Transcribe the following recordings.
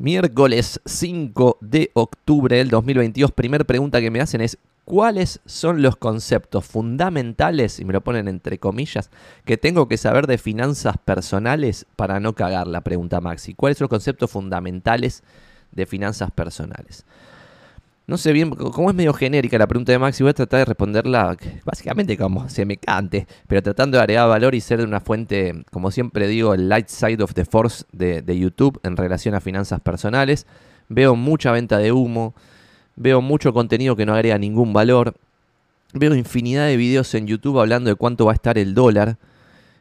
Miércoles 5 de octubre del 2022. Primera pregunta que me hacen es, ¿cuáles son los conceptos fundamentales, y me lo ponen entre comillas, que tengo que saber de finanzas personales para no cagar la pregunta Maxi? ¿Cuáles son los conceptos fundamentales de finanzas personales? No sé bien, como es medio genérica la pregunta de Maxi, voy a tratar de responderla básicamente como se me pero tratando de agregar valor y ser una fuente, como siempre digo, el light side of the force de, de YouTube en relación a finanzas personales. Veo mucha venta de humo, veo mucho contenido que no agrega ningún valor, veo infinidad de videos en YouTube hablando de cuánto va a estar el dólar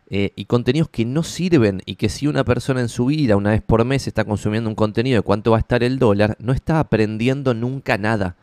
eh, y contenidos que no sirven y que si una persona en su vida una vez por mes está consumiendo un contenido de cuánto va a estar el dólar, no está aprendiendo nunca nada.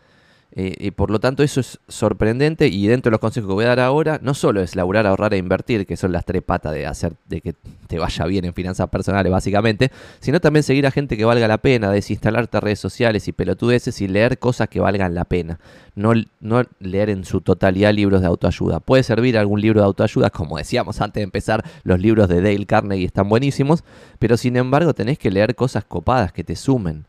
Eh, y por lo tanto eso es sorprendente y dentro de los consejos que voy a dar ahora, no solo es laburar, ahorrar e invertir, que son las tres patas de hacer de que te vaya bien en finanzas personales básicamente, sino también seguir a gente que valga la pena, desinstalarte redes sociales y pelotudeces y leer cosas que valgan la pena. No, no leer en su totalidad libros de autoayuda. Puede servir algún libro de autoayuda, como decíamos antes de empezar, los libros de Dale Carnegie están buenísimos, pero sin embargo tenés que leer cosas copadas que te sumen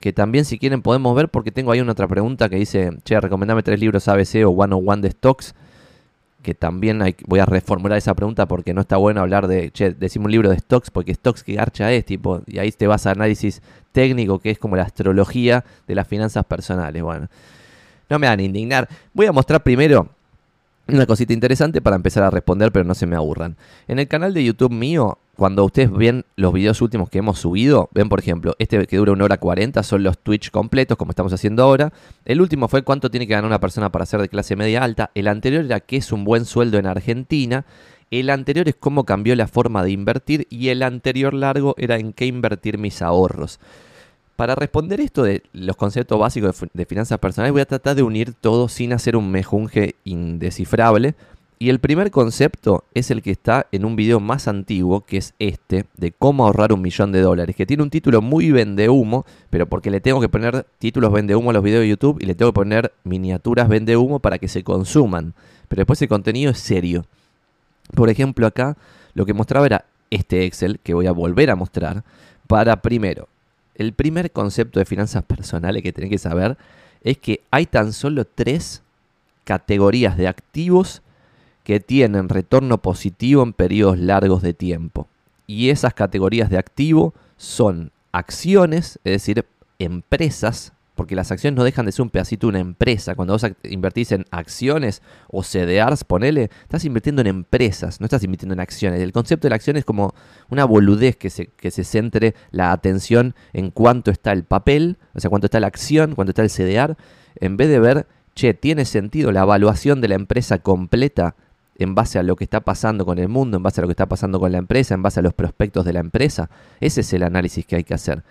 que también si quieren podemos ver porque tengo ahí una otra pregunta que dice, che, recomendame tres libros ABC o One on One de Stocks, que también voy a reformular esa pregunta porque no está bueno hablar de, che, decimos un libro de Stocks porque Stocks que garcha es, tipo, y ahí te vas a análisis técnico que es como la astrología de las finanzas personales. Bueno, no me van a indignar. Voy a mostrar primero una cosita interesante para empezar a responder, pero no se me aburran. En el canal de YouTube mío cuando ustedes ven los videos últimos que hemos subido, ven por ejemplo, este que dura una hora 40 son los Twitch completos, como estamos haciendo ahora. El último fue cuánto tiene que ganar una persona para ser de clase media alta. El anterior era qué es un buen sueldo en Argentina. El anterior es cómo cambió la forma de invertir. Y el anterior largo era en qué invertir mis ahorros. Para responder esto de los conceptos básicos de, finanzas personales, voy a tratar de unir todo sin hacer un mejunje indescifrable y el primer concepto es el que está en un video más antiguo, que es este, de cómo ahorrar un millón de dólares, que tiene un título muy vende humo, pero porque le tengo que poner títulos vende humo a los videos de YouTube y le tengo que poner miniaturas vende humo para que se consuman. Pero después el contenido es serio. Por ejemplo, acá lo que mostraba era este Excel, que voy a volver a mostrar, para primero, el primer concepto de finanzas personales que tenés que saber es que hay tan solo tres categorías de activos que tienen retorno positivo en periodos largos de tiempo. Y esas categorías de activo son acciones, es decir, empresas, porque las acciones no dejan de ser un pedacito una empresa. Cuando vos invertís en acciones o CDRs, ponele, estás invirtiendo en empresas, no estás invirtiendo en acciones. El concepto de la acción es como una boludez que se, que se centre la atención en cuánto está el papel, o sea, cuánto está la acción, cuánto está el CDR, en vez de ver, che, ¿tiene sentido la evaluación de la empresa completa? En base a lo que está pasando con el mundo, en base a lo que está pasando con la empresa, en base a los prospectos de la empresa. Ese es el análisis que hay que hacer.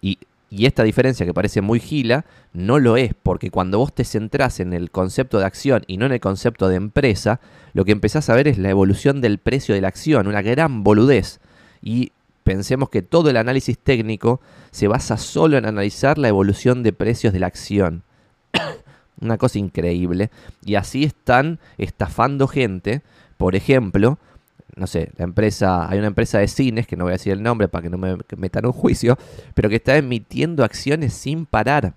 Y, esta diferencia que parece muy gila, no lo es, porque cuando vos te centrás en el concepto de acción y no en el concepto de empresa, lo que empezás a ver es la evolución del precio de la acción, una gran boludez. Y pensemos que todo el análisis técnico se basa solo en analizar la evolución de precios de la acción. Una cosa increíble. Y así están estafando gente. Por ejemplo, no sé, la empresa, hay una empresa de cines, que no voy a decir el nombre para que no me metan un juicio, pero que está emitiendo acciones sin parar.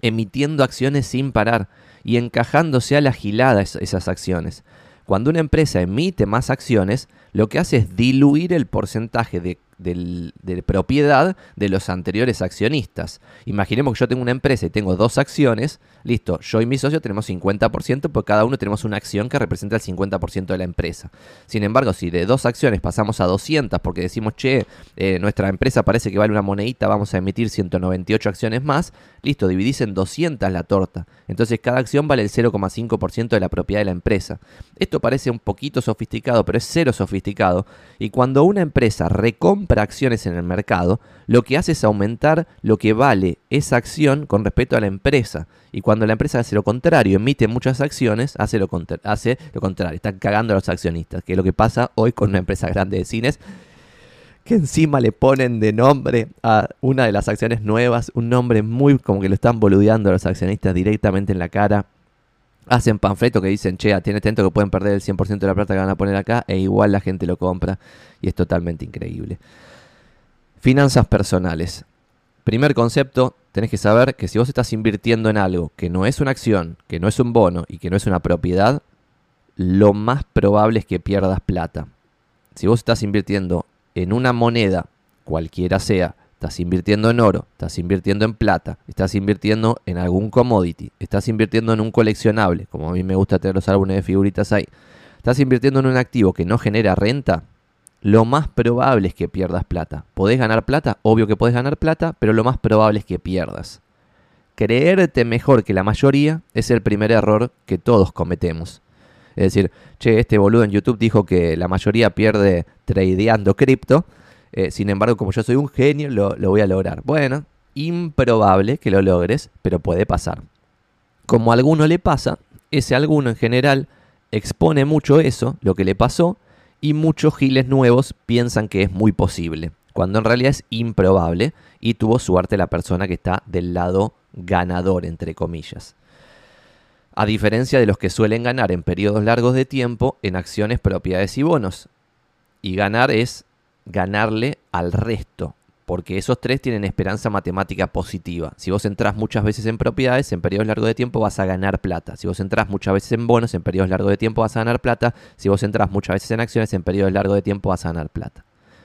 Emitiendo acciones sin parar y encajándose a la gilada esas acciones. Cuando una empresa emite más acciones, lo que hace es diluir el porcentaje de de propiedad de los anteriores accionistas. Imaginemos que yo tengo una empresa y tengo dos acciones, listo, yo y mi socio tenemos 50%, porque cada uno tenemos una acción que representa el 50% de la empresa. Sin embargo, si de dos acciones pasamos a 200 porque decimos, che, eh, nuestra empresa parece que vale una monedita, vamos a emitir 198 acciones más, listo, dividís en 200 la torta. Entonces cada acción vale el 0,5% de la propiedad de la empresa. Esto parece un poquito sofisticado, pero es cero sofisticado. Y cuando una empresa recompra compra acciones en el mercado, lo que hace es aumentar lo que vale esa acción con respecto a la empresa. Y cuando la empresa hace lo contrario, emite muchas acciones, hace lo, hace lo contrario, está cagando a los accionistas, que es lo que pasa hoy con una empresa grande de cines que encima le ponen de nombre a una de las acciones nuevas, un nombre muy como que lo están boludeando a los accionistas directamente en la cara. Hacen panfletos que dicen, che, tiene atento que pueden perder el 100% de la plata que van a poner acá, e igual la gente lo compra y es totalmente increíble. Finanzas personales. primer concepto, tenés que saber que si vos estás invirtiendo en algo que no es una acción, que no es un bono y que no es una propiedad, lo más probable es que pierdas plata. Si vos estás invirtiendo en una moneda, cualquiera sea, estás invirtiendo en oro, estás invirtiendo en plata, estás invirtiendo en algún commodity, estás invirtiendo en un coleccionable, como a mí me gusta tener los álbumes de figuritas ahí, estás invirtiendo en un activo que no genera renta, lo más probable es que pierdas plata. ¿Podés ganar plata? Obvio que podés ganar plata, pero lo más probable es que pierdas. Creerte mejor que la mayoría es el primer error que todos cometemos. Es decir, che, este boludo en YouTube dijo que la mayoría pierde tradeando cripto. Eh, sin embargo, como yo soy un genio, lo, lo voy a lograr. Bueno, improbable que lo logres, pero puede pasar. Como a alguno le pasa, ese alguno en general expone mucho eso, lo que le pasó, y muchos giles nuevos piensan que es muy posible, cuando en realidad es improbable y tuvo suerte la persona que está del lado ganador, entre comillas. A diferencia de los que suelen ganar en periodos largos de tiempo en acciones, propiedades y bonos. Y ganar es ganarle al resto, porque esos tres tienen esperanza matemática positiva. Si vos entras muchas veces en propiedades, en periodos largos de tiempo vas a ganar plata. Si vos entras muchas veces en bonos, en periodos largos de tiempo vas a ganar plata. Si vos entras muchas veces en acciones, en periodos largos de tiempo vas a ganar plata.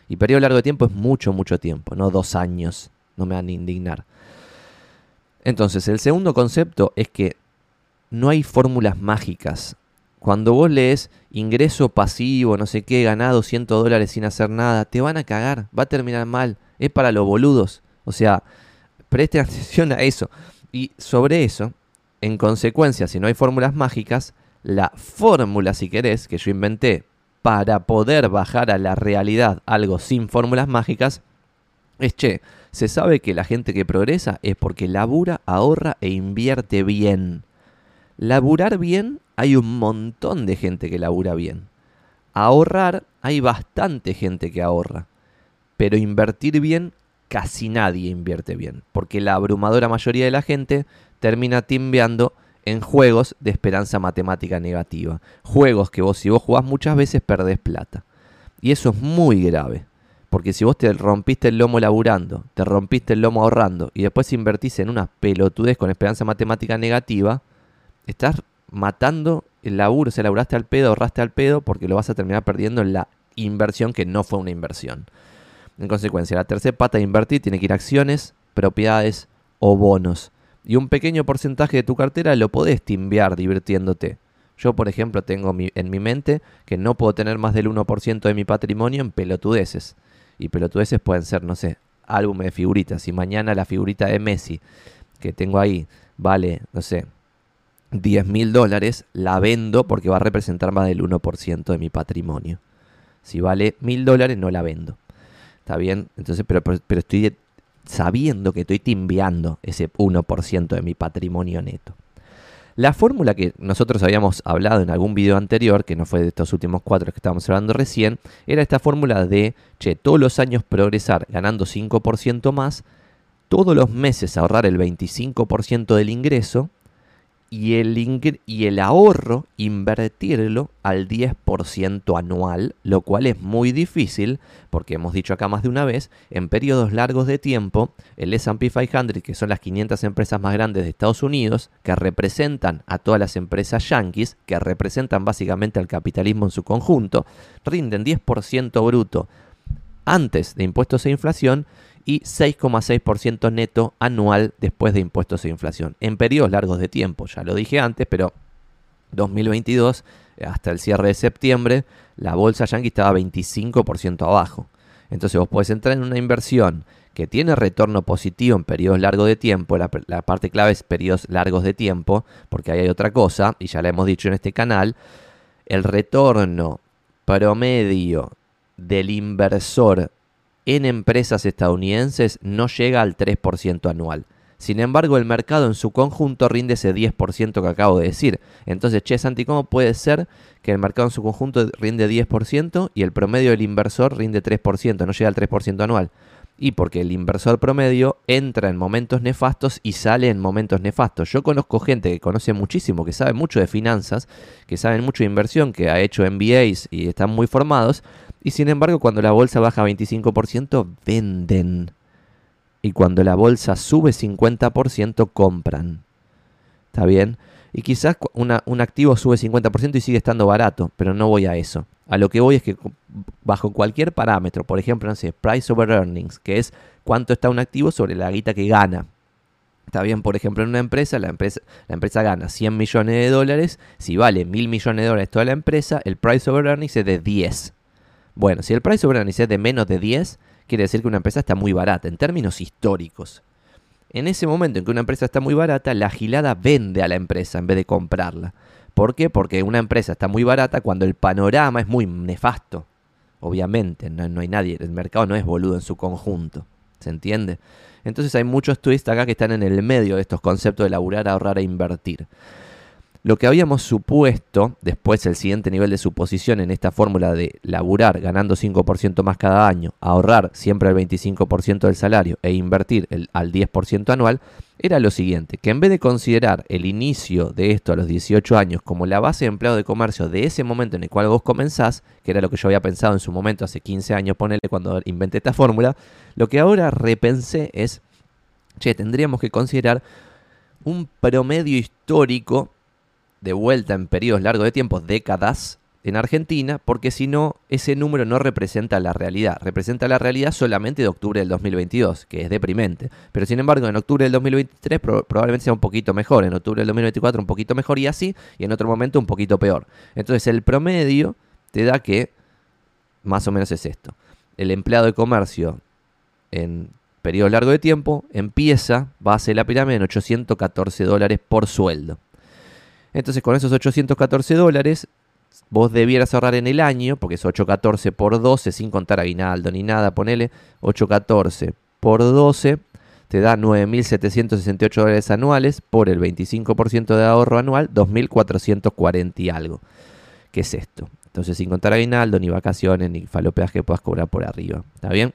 Y periodo largo de tiempo es mucho, mucho tiempo, no dos años. No me van a indignar. Entonces, el segundo concepto es que no hay fórmulas mágicas. Cuando vos lees ingreso pasivo, no sé qué, ganado 100 dólares sin hacer nada, te van a cagar, va a terminar mal es para los boludos. O sea, presten atención a eso. Y sobre eso, en consecuencia, si no hay fórmulas mágicas, la fórmula, si querés, que yo inventé para poder bajar a la realidad algo sin fórmulas mágicas, es che, se sabe que la gente que progresa es porque labura, ahorra e invierte bien. Laburar bien, hay un montón de gente que labura bien. Ahorrar, hay bastante gente que ahorra pero invertir bien, casi nadie invierte bien, porque la abrumadora mayoría de la gente termina timbeando en juegos de esperanza matemática negativa. Juegos que vos, si vos jugás muchas veces, perdés plata. Y eso es muy grave. Porque si vos te rompiste el lomo laburando, te rompiste el lomo ahorrando y después invertís en una pelotudez con esperanza matemática negativa, estás matando el laburo, se laburaste al pedo, ahorraste al pedo, porque lo vas a terminar perdiendo en la inversión que no fue una inversión. En consecuencia, la tercera pata de invertir tiene que ir a acciones, propiedades o bonos. Y un pequeño porcentaje de tu cartera lo podés timbear divirtiéndote. Yo, por ejemplo, tengo en mi mente que no puedo tener más del 1% de mi patrimonio en pelotudeces. Y pelotudeces pueden ser, no sé, álbumes de figuritas. Si mañana la figurita de Messi que tengo ahí vale, no sé, 10 mil dólares, la vendo porque va a representar más del 1% de mi patrimonio. Si vale mil dólares, no la vendo. ¿Está bien? Entonces, pero, pero, estoy sabiendo que estoy timbeando ese 1% de mi patrimonio neto. La fórmula que nosotros habíamos hablado en algún video anterior, que no fue de estos últimos cuatro que estábamos hablando recién, era esta fórmula de, che, todos los años progresar ganando 5% más, todos los meses ahorrar el 25% del ingreso y el, ahorro invertirlo al 10% anual, lo cual es muy difícil, porque hemos dicho acá más de una vez, en periodos largos de tiempo, el SP 500, que son las 500 empresas más grandes de Estados Unidos, que representan a todas las empresas yankees, que representan básicamente al capitalismo en su conjunto, rinden 10% bruto antes de impuestos e inflación y 6,6% neto anual después de impuestos e inflación. En periodos largos de tiempo, ya lo dije antes, pero 2022 hasta el cierre de septiembre, la bolsa yankee estaba 25% abajo. Entonces vos podés entrar en una inversión que tiene retorno positivo en periodos largos de tiempo, la, la, parte clave es periodos largos de tiempo, porque ahí hay otra cosa, y ya la hemos dicho en este canal, el retorno promedio del inversor en empresas estadounidenses no llega al 3% anual. Sin embargo, el mercado en su conjunto rinde ese 10% que acabo de decir. Entonces, che, Santi, ¿cómo puede ser que el mercado en su conjunto rinde 10% y el promedio del inversor rinde 3%, no llega al 3% anual? Y porque el inversor promedio entra en momentos nefastos y sale en momentos nefastos. Yo conozco gente que conoce muchísimo, que sabe mucho de finanzas, que saben mucho de inversión, que ha hecho MBAs y están muy formados, y sin embargo, cuando la bolsa baja 25%, venden. y cuando la bolsa sube 50% compran. ¿Está bien? Y quizás un activo sube 50% y sigue estando barato, pero no voy a eso. A lo que voy es que bajo cualquier parámetro, por ejemplo, no sé, price over earnings, que es cuánto está un activo sobre la guita que gana. Está bien, por ejemplo, en una empresa, la empresa, la empresa gana 100 millones de dólares. Si vale mil millones de dólares toda la empresa, el price over earnings es de 10. Bueno, si el price over earnings es de menos de 10, quiere decir que una empresa está muy barata en términos históricos. En ese momento en que una empresa está muy barata, la gilada vende a la empresa en vez de comprarla. ¿Por qué? Porque una empresa está muy barata cuando el panorama es muy nefasto. Obviamente, no, hay nadie, el mercado no es boludo en su conjunto. ¿Se entiende? Entonces hay muchos twists acá que están en el medio de estos conceptos de laburar, ahorrar e invertir. Lo que habíamos supuesto, después el siguiente nivel de suposición en esta fórmula de laburar ganando 5% más cada año, ahorrar siempre el 25% del salario e invertir al 10% anual, era lo siguiente, que en vez de considerar el inicio de esto a los 18 años como la base de empleo de comercio de ese momento en el cual vos comenzás, que era lo que yo había pensado en su momento hace 15 años, ponele cuando inventé esta fórmula, lo que ahora repensé es, che, tendríamos que considerar un promedio histórico de vuelta en periodos largos de tiempo, décadas, en Argentina, porque si no, ese número no representa la realidad. Representa la realidad solamente de octubre del 2022, que es deprimente. Pero sin embargo, en octubre del 2023 probablemente sea un poquito mejor, en octubre del 2024 un poquito mejor y así, y en otro momento un poquito peor. Entonces el promedio te da que más o menos es esto. El empleado de comercio en periodo largo de tiempo empieza, base de la pirámide, en 814 dólares por sueldo. Entonces con esos 814 dólares vos debieras ahorrar en el año, porque es 814 por 12, sin contar aguinaldo ni nada, ponele 814 por 12, te da 9.768 dólares anuales por el 25% de ahorro anual, 2.440 y algo. ¿Qué es esto? Entonces sin contar aguinaldo, ni vacaciones, ni falopeas que puedas cobrar por arriba. ¿Está bien?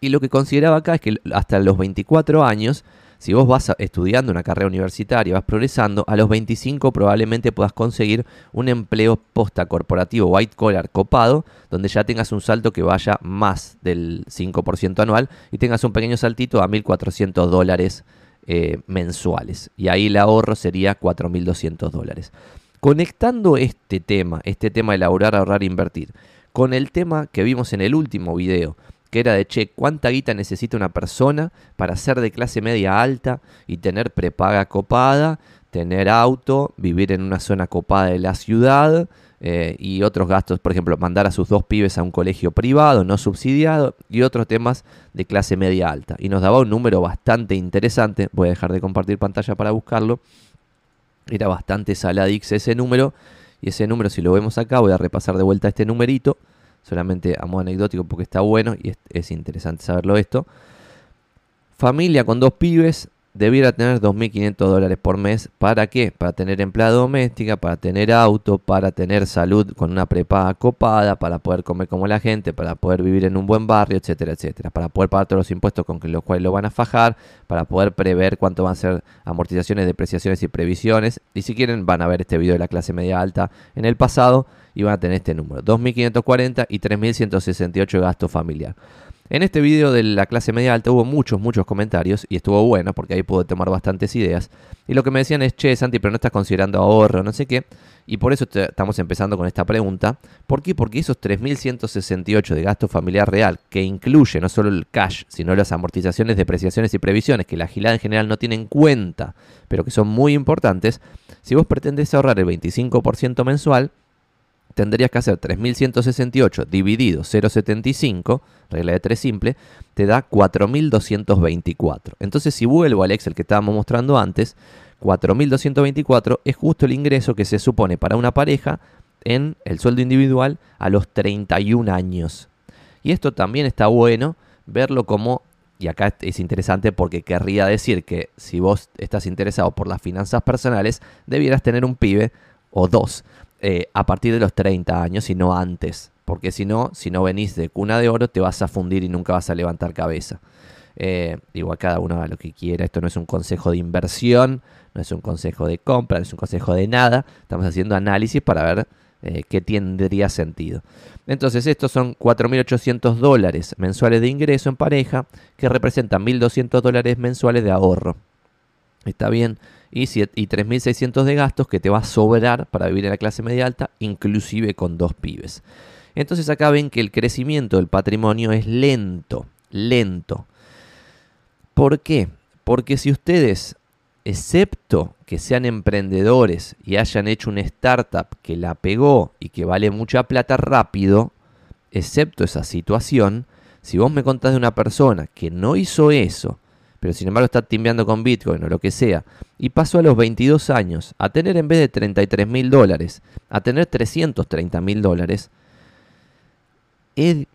Y lo que consideraba acá es que hasta los 24 años si vos vas estudiando una carrera universitaria, vas progresando, a los 25 probablemente puedas conseguir un empleo posta corporativo white collar copado, donde ya tengas un salto que vaya más del 5% anual y tengas un pequeño saltito a 1.400 dólares eh, mensuales. Y ahí el ahorro sería 4.200 dólares. Conectando este tema, este tema de elaborar, ahorrar, invertir, con el tema que vimos en el último video, que era de, che, ¿cuánta guita necesita una persona para ser de clase media alta y tener prepaga copada, tener auto, vivir en una zona copada de la ciudad eh, y otros gastos, por ejemplo, mandar a sus dos pibes a un colegio privado, no subsidiado y otros temas de clase media alta? Y nos daba un número bastante interesante, voy a dejar de compartir pantalla para buscarlo, era bastante saladix ese número. Y ese número, si lo vemos acá, voy a repasar de vuelta este numerito solamente a modo anecdótico porque está bueno y es, interesante saberlo esto. Familia con dos pibes debiera tener 2.500 dólares por mes. ¿Para qué? Para tener empleada doméstica, para tener auto, para tener salud con una prepaga copada, para poder comer como la gente, para poder vivir en un buen barrio, etcétera, etcétera. Para poder pagar todos los impuestos con los cuales lo van a fajar, para poder prever cuánto van a ser amortizaciones, depreciaciones y previsiones. Y si quieren van a ver este video de la clase media alta en el pasado y van a tener este número, 2.540 y 3.168 gasto familiar. En este video de la clase media alta hubo muchos, muchos comentarios y estuvo bueno porque ahí pude tomar bastantes ideas. Y lo que me decían es, che, Santi, pero no estás considerando ahorro, no sé qué. Y por eso estamos empezando con esta pregunta. ¿Por qué? Porque esos 3.168 de gasto familiar real, que incluye no solo el cash, sino las amortizaciones, depreciaciones y previsiones, que la gilada en general no tiene en cuenta, pero que son muy importantes, si vos pretendés ahorrar el 25% mensual, tendrías que hacer 3168 dividido 0,75, regla de 3 simple, te da 4224. Entonces, si vuelvo al Excel que estábamos mostrando antes, 4224 es justo el ingreso que se supone para una pareja en el sueldo individual a los 31 años. Y esto también está bueno verlo como, y acá es interesante porque querría decir que si vos estás interesado por las finanzas personales, debieras tener un pibe o dos eh, a partir de los 30 años y no antes. Porque si no, si no venís de cuna de oro, te vas a fundir y nunca vas a levantar cabeza. Eh, igual cada uno haga lo que quiera. Esto no es un consejo de inversión, no es un consejo de compra, no es un consejo de nada. Estamos haciendo análisis para ver eh, que tendría sentido. Entonces, estos son 4.800 dólares mensuales de ingreso en pareja, que representan 1.200 dólares mensuales de ahorro. Está bien. Y, y 3.600 de gastos que te va a sobrar para vivir en la clase media alta, inclusive con dos pibes. Entonces acá ven que el crecimiento del patrimonio es lento, lento. ¿Por qué? Porque si ustedes, excepto que sean emprendedores y hayan hecho una startup que la pegó y que vale mucha plata rápido, excepto esa situación, si vos me contás de una persona que no hizo eso, pero sin embargo está timbeando con Bitcoin o lo que sea, y pasó a los 22 años a tener en vez de 33 mil dólares, a tener 330 mil dólares, es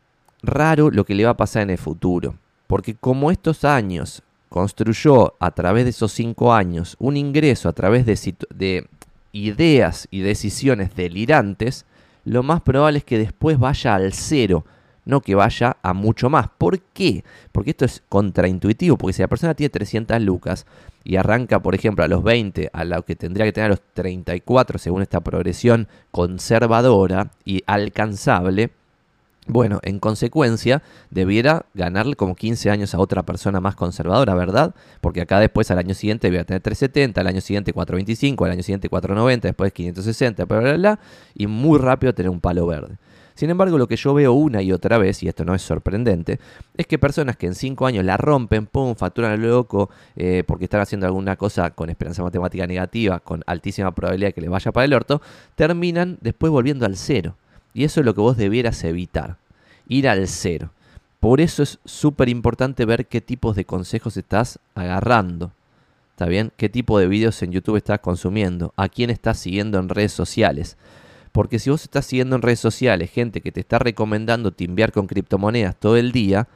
raro lo que le va a pasar en el futuro. Porque como estos años construyó a través de esos cinco años un ingreso a través de, de ideas y decisiones delirantes, lo más probable es que después vaya al cero, no que vaya a mucho más. ¿Por qué? Porque esto es contraintuitivo, porque si la persona tiene 300 lucas y arranca, por ejemplo, a los 20, a lo que tendría que tener a los 34 según esta progresión conservadora y alcanzable, bueno, en consecuencia, debiera ganarle como 15 años a otra persona más conservadora, ¿verdad? Porque acá después al año siguiente debiera tener 370, al año siguiente 425, al año siguiente 490, después 560, bla, bla, bla, y muy rápido tener un palo verde. Sin embargo, lo que yo veo una y otra vez, y esto no es sorprendente, es que personas que en 5 años la rompen, pum, facturan al loco, eh, porque están haciendo alguna cosa con esperanza matemática negativa, con altísima probabilidad de que le vaya para el orto, terminan después volviendo al cero. Y eso es lo que vos debieras evitar, ir al cero. Por eso es súper importante ver qué tipos de consejos estás agarrando. ¿Está bien? ¿Qué tipo de vídeos en YouTube estás consumiendo? ¿A quién estás siguiendo en redes sociales? Porque si vos estás siguiendo en redes sociales gente que te está recomendando timbiar con criptomonedas todo el día,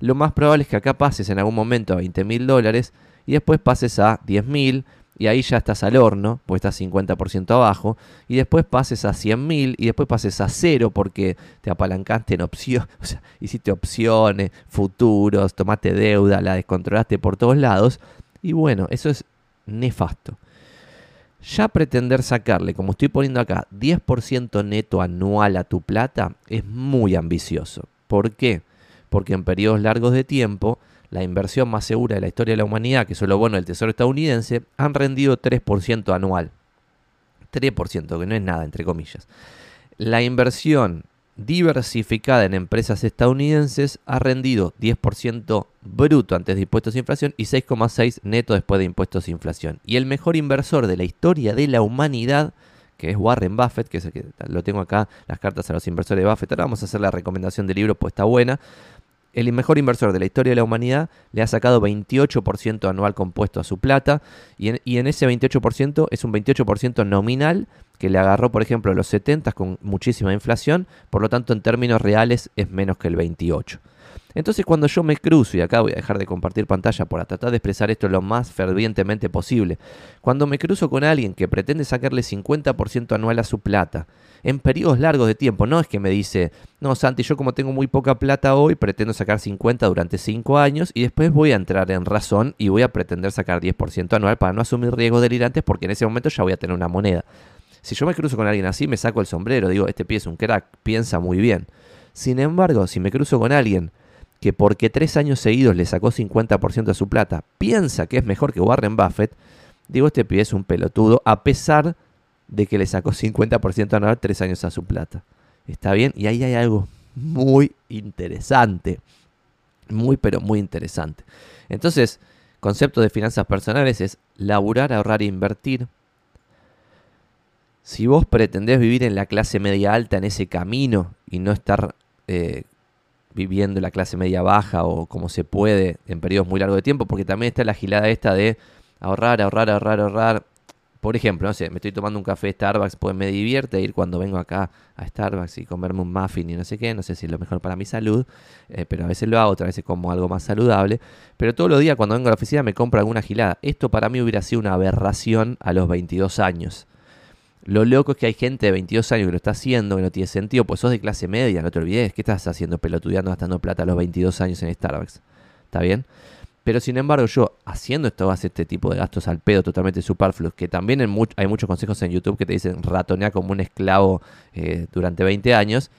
lo más probable es que acá pases en algún momento a 20 mil dólares y después pases a 10 mil, y ahí ya estás al horno, pues estás 50% abajo, y después pases a 100.000 y después pases a cero porque te apalancaste en opciones, o sea, hiciste opciones, futuros, tomaste deuda, la descontrolaste por todos lados, y bueno, eso es nefasto. Ya pretender sacarle, como estoy poniendo acá, 10% neto anual a tu plata es muy ambicioso. ¿Por qué? Porque en periodos largos de tiempo la inversión más segura de la historia de la humanidad, que es lo bueno del Tesoro estadounidense, han rendido 3% anual. 3%, que no es nada, entre comillas. La inversión diversificada en empresas estadounidenses ha rendido 10% bruto antes de impuestos e inflación y 6,6% neto después de impuestos e inflación. Y el mejor inversor de la historia de la humanidad, que es Warren Buffett, que es el que lo tengo acá, las cartas a los inversores de Buffett. Ahora vamos a hacer la recomendación del libro, pues está buena el mejor inversor de la historia de la humanidad le ha sacado 28% anual compuesto a su plata y en, ese 28% es un 28% nominal que le agarró, por ejemplo, los 70 con muchísima inflación, por lo tanto en términos reales es menos que el 28%. Entonces cuando yo me cruzo, y acá voy a dejar de compartir pantalla para tratar de expresar esto lo más fervientemente posible, cuando me cruzo con alguien que pretende sacarle 50% anual a su plata, en periodos largos de tiempo. No es que me dice, no, Santi, yo como tengo muy poca plata hoy, pretendo sacar 50 durante 5 años y después voy a entrar en razón y voy a pretender sacar 10% anual para no asumir riesgos delirantes porque en ese momento ya voy a tener una moneda. Si yo me cruzo con alguien así, me saco el sombrero, digo, este pie es un crack, piensa muy bien. Sin embargo, si me cruzo con alguien que porque tres años seguidos le sacó 50% de su plata, piensa que es mejor que Warren Buffett, digo, este pie es un pelotudo, a pesar de que le sacó 50% anual tres años a su plata. ¿Está bien? Y ahí hay algo muy interesante. Muy, pero muy interesante. Entonces, concepto de finanzas personales es laburar, ahorrar e invertir. Si vos pretendés vivir en la clase media alta en ese camino y no estar eh, viviendo en la clase media baja o como se puede en periodos muy largos de tiempo, porque también está la gilada esta de ahorrar, ahorrar, ahorrar, ahorrar por ejemplo, no sé, me estoy tomando un café de Starbucks, pues me divierte ir cuando vengo acá a Starbucks y comerme un muffin y no sé qué, no sé si es lo mejor para mi salud, eh, pero a veces lo hago, otras veces como algo más saludable. Pero todos los días cuando vengo a la oficina me compro alguna gilada. Esto para mí hubiera sido una aberración a los 22 años. Lo loco es que hay gente de 22 años que lo está haciendo, que no tiene sentido, pues sos de clase media, no te olvides, ¿qué estás haciendo pelotudeando gastando plata a los 22 años en Starbucks? ¿Está bien? Pero sin embargo, yo haciendo esto, este tipo de gastos al pedo totalmente superfluos, que también hay muchos consejos en YouTube que te dicen ratonear como un esclavo eh, durante 20 años,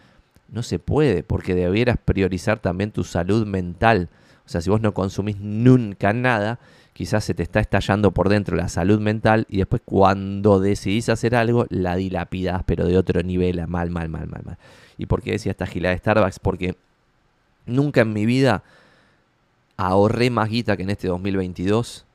no se puede, porque debieras priorizar también tu salud mental. O sea, si vos no consumís nunca nada, quizás se te está estallando por dentro la salud mental y después cuando decidís hacer algo, la dilapidás, pero de otro nivel, mal, mal, mal, mal, mal. ¿Y por qué decía esta gila de Starbucks? Porque nunca en mi vida ahorré más guita que en este 2022.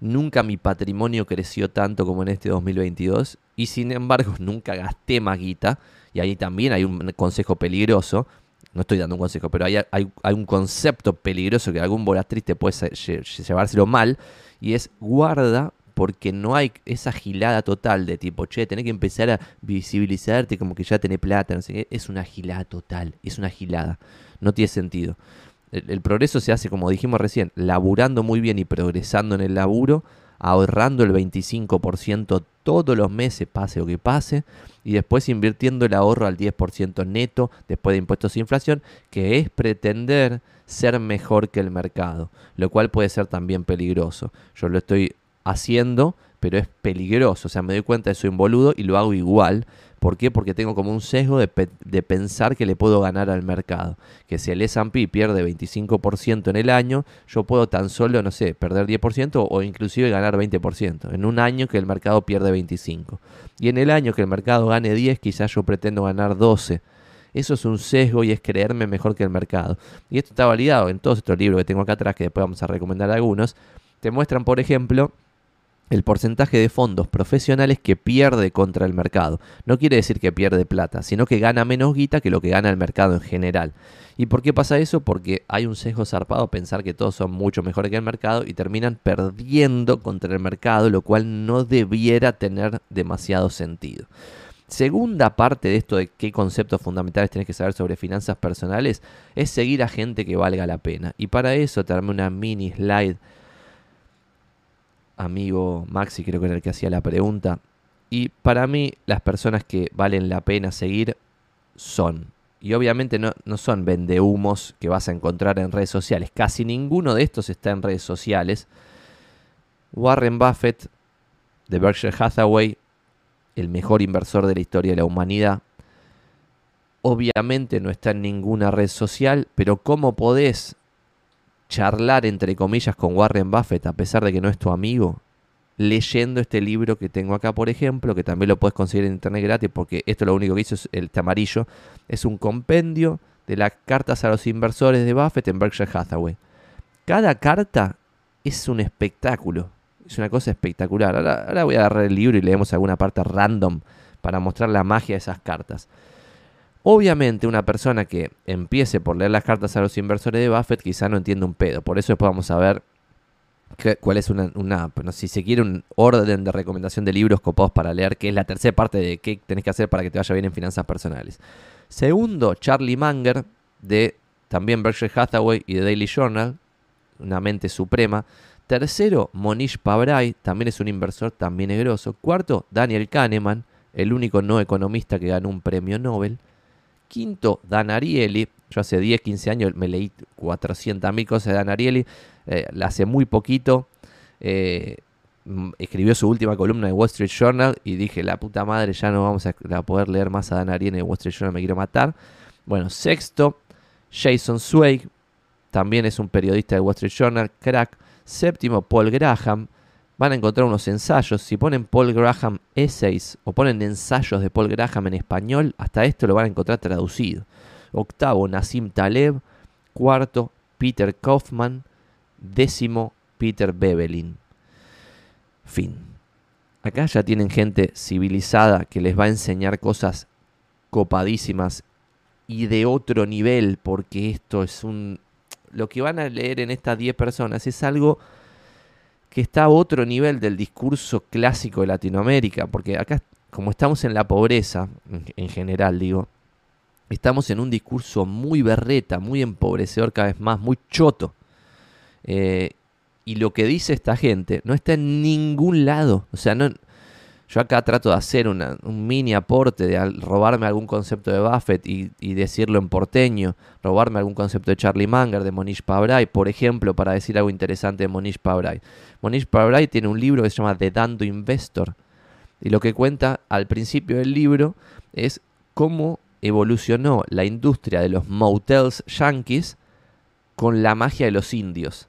Nunca mi patrimonio creció tanto como en este 2022. Y sin embargo, nunca gasté más guita. Y ahí también hay un consejo peligroso. No estoy dando un consejo, pero hay, hay, un concepto peligroso que algún volatriz te puede llevárselo mal. Y es guarda porque no hay esa gilada total de tipo, che, tenés que empezar a visibilizarte como que ya tenés plata, no sé qué. Es una gilada total, es una gilada. No tiene sentido. El, progreso se hace, como dijimos recién, laburando muy bien y progresando en el laburo, ahorrando el 25% todos los meses, pase lo que pase, y después invirtiendo el ahorro al 10% neto después de impuestos e inflación, que es pretender ser mejor que el mercado, lo cual puede ser también peligroso. Yo lo estoy haciendo, pero es peligroso, o sea, me doy cuenta de soy un boludo y lo hago igual, ¿Por qué? Porque tengo como un sesgo de, pensar que le puedo ganar al mercado. Que si el S&P pierde 25% en el año, yo puedo tan solo, no sé, perder 10% o inclusive ganar 20%. En un año que el mercado pierde 25%. Y en el año que el mercado gane 10, quizás yo pretendo ganar 12%. Eso es un sesgo y es creerme mejor que el mercado. Y esto está validado en todos estos libros que tengo acá atrás, que después vamos a recomendar algunos. Te muestran, por ejemplo, el porcentaje de fondos profesionales que pierde contra el mercado. No quiere decir que pierde plata, sino que gana menos guita que lo que gana el mercado en general. ¿Y por qué pasa eso? Porque hay un sesgo zarpado a pensar que todos son mucho mejores que el mercado y terminan perdiendo contra el mercado, lo cual no debiera tener demasiado sentido. Segunda parte de esto de qué conceptos fundamentales tienes que saber sobre finanzas personales es seguir a gente que valga la pena. Y para eso te una mini slide amigo Maxi, creo que era el que hacía la pregunta. Y para mí, las personas que valen la pena seguir son. Y obviamente no, no son vendehumos que vas a encontrar en redes sociales. Casi ninguno de estos está en redes sociales. Warren Buffett, de Berkshire Hathaway, el mejor inversor de la historia de la humanidad. Obviamente no está en ninguna red social, pero ¿cómo podés charlar entre comillas con Warren Buffett a pesar de que no es tu amigo, leyendo este libro que tengo acá, por ejemplo, que también lo puedes conseguir en internet gratis porque esto lo único que hizo es el amarillo, es un compendio de las cartas a los inversores de Buffett en Berkshire Hathaway. Cada carta es un espectáculo, es una cosa espectacular. Ahora, ahora voy a agarrar el libro y leemos alguna parte random para mostrar la magia de esas cartas. Obviamente una persona que empiece por leer las cartas a los inversores de Buffett quizá no entienda un pedo. Por eso después vamos a ver cuál es una, una si se quiere un orden de recomendación de libros copados para leer, que es la tercera parte de qué tenés que hacer para que te vaya bien en finanzas personales. Segundo, Charlie Munger, de también Berkshire Hathaway y de Daily Journal, una mente suprema. Tercero, Monish Pabrai, también es un inversor también negroso. Cuarto, Daniel Kahneman, el único no economista que ganó un premio Nobel. Quinto, Dan Ariely. Yo hace 10, 15 años me leí 400.000 cosas de Dan Ariely. Eh, hace muy poquito eh, escribió su última columna de Wall Street Journal y dije, la puta madre, ya no vamos a, poder leer más a Dan Ariely de Wall Street Journal, me quiero matar. Bueno, sexto, Jason Zweig. También es un periodista de Wall Street Journal, crack. Séptimo, Paul Graham van a encontrar unos ensayos. Si ponen Paul Graham Essays o ponen ensayos de Paul Graham en español, hasta esto lo van a encontrar traducido. Octavo, Nassim Taleb. Cuarto, Peter Kaufman. Décimo, Peter Bebelin. Fin. Acá ya tienen gente civilizada que les va a enseñar cosas copadísimas y de otro nivel, porque esto es un... Lo que van a leer en estas 10 personas es algo que está a otro nivel del discurso clásico de Latinoamérica, porque acá, como estamos en la pobreza, en general digo, estamos en un discurso muy berreta, muy empobrecedor cada vez más, muy choto. Eh, y lo que dice esta gente no está en ningún lado. O sea, no, Yo acá trato de hacer un mini aporte, de robarme algún concepto de Buffett y, decirlo en porteño, robarme algún concepto de Charlie Munger, de Monish Pabrai, por ejemplo, para decir algo interesante de Monish Pabrai. Monish Pabrai tiene un libro que se llama The Dando Investor, y lo que cuenta al principio del libro es cómo evolucionó la industria de los motels yankees con la magia de los indios,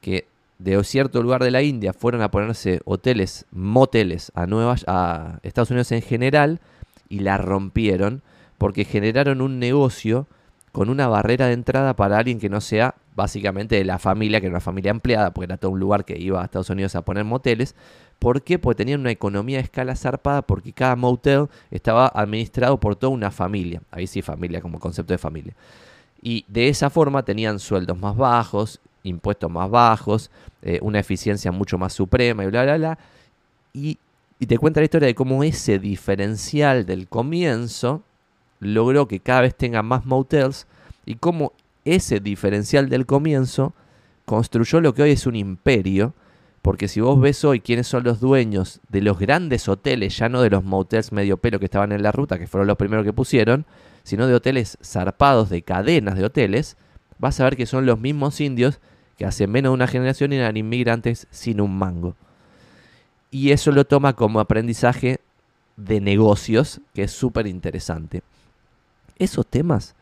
que de cierto lugar de la India fueron a ponerse hoteles, moteles a, Nueva, a Estados Unidos en general y la rompieron porque generaron un negocio con una barrera de entrada para alguien que no sea básicamente de la familia, que era una familia empleada, porque era todo un lugar que iba a Estados Unidos a poner moteles. ¿Por qué? Porque tenían una economía de escala zarpada, porque cada motel estaba administrado por toda una familia. Ahí sí, familia como concepto de familia. Y de esa forma tenían sueldos más bajos, impuestos más bajos, eh, una eficiencia mucho más suprema y bla, bla, bla. Y, y te cuenta la historia de cómo ese diferencial del comienzo logró que cada vez tenga más motels y cómo ese diferencial del comienzo construyó lo que hoy es un imperio. Porque si vos ves hoy quiénes son los dueños de los grandes hoteles, ya no de los motels medio pelo que estaban en la ruta, que fueron los primeros que pusieron, sino de hoteles zarpados, de cadenas de hoteles, vas a ver que son los mismos indios que hace menos de una generación eran inmigrantes sin un mango. Y eso lo toma como aprendizaje de negocios, que es súper interesante. Esos temas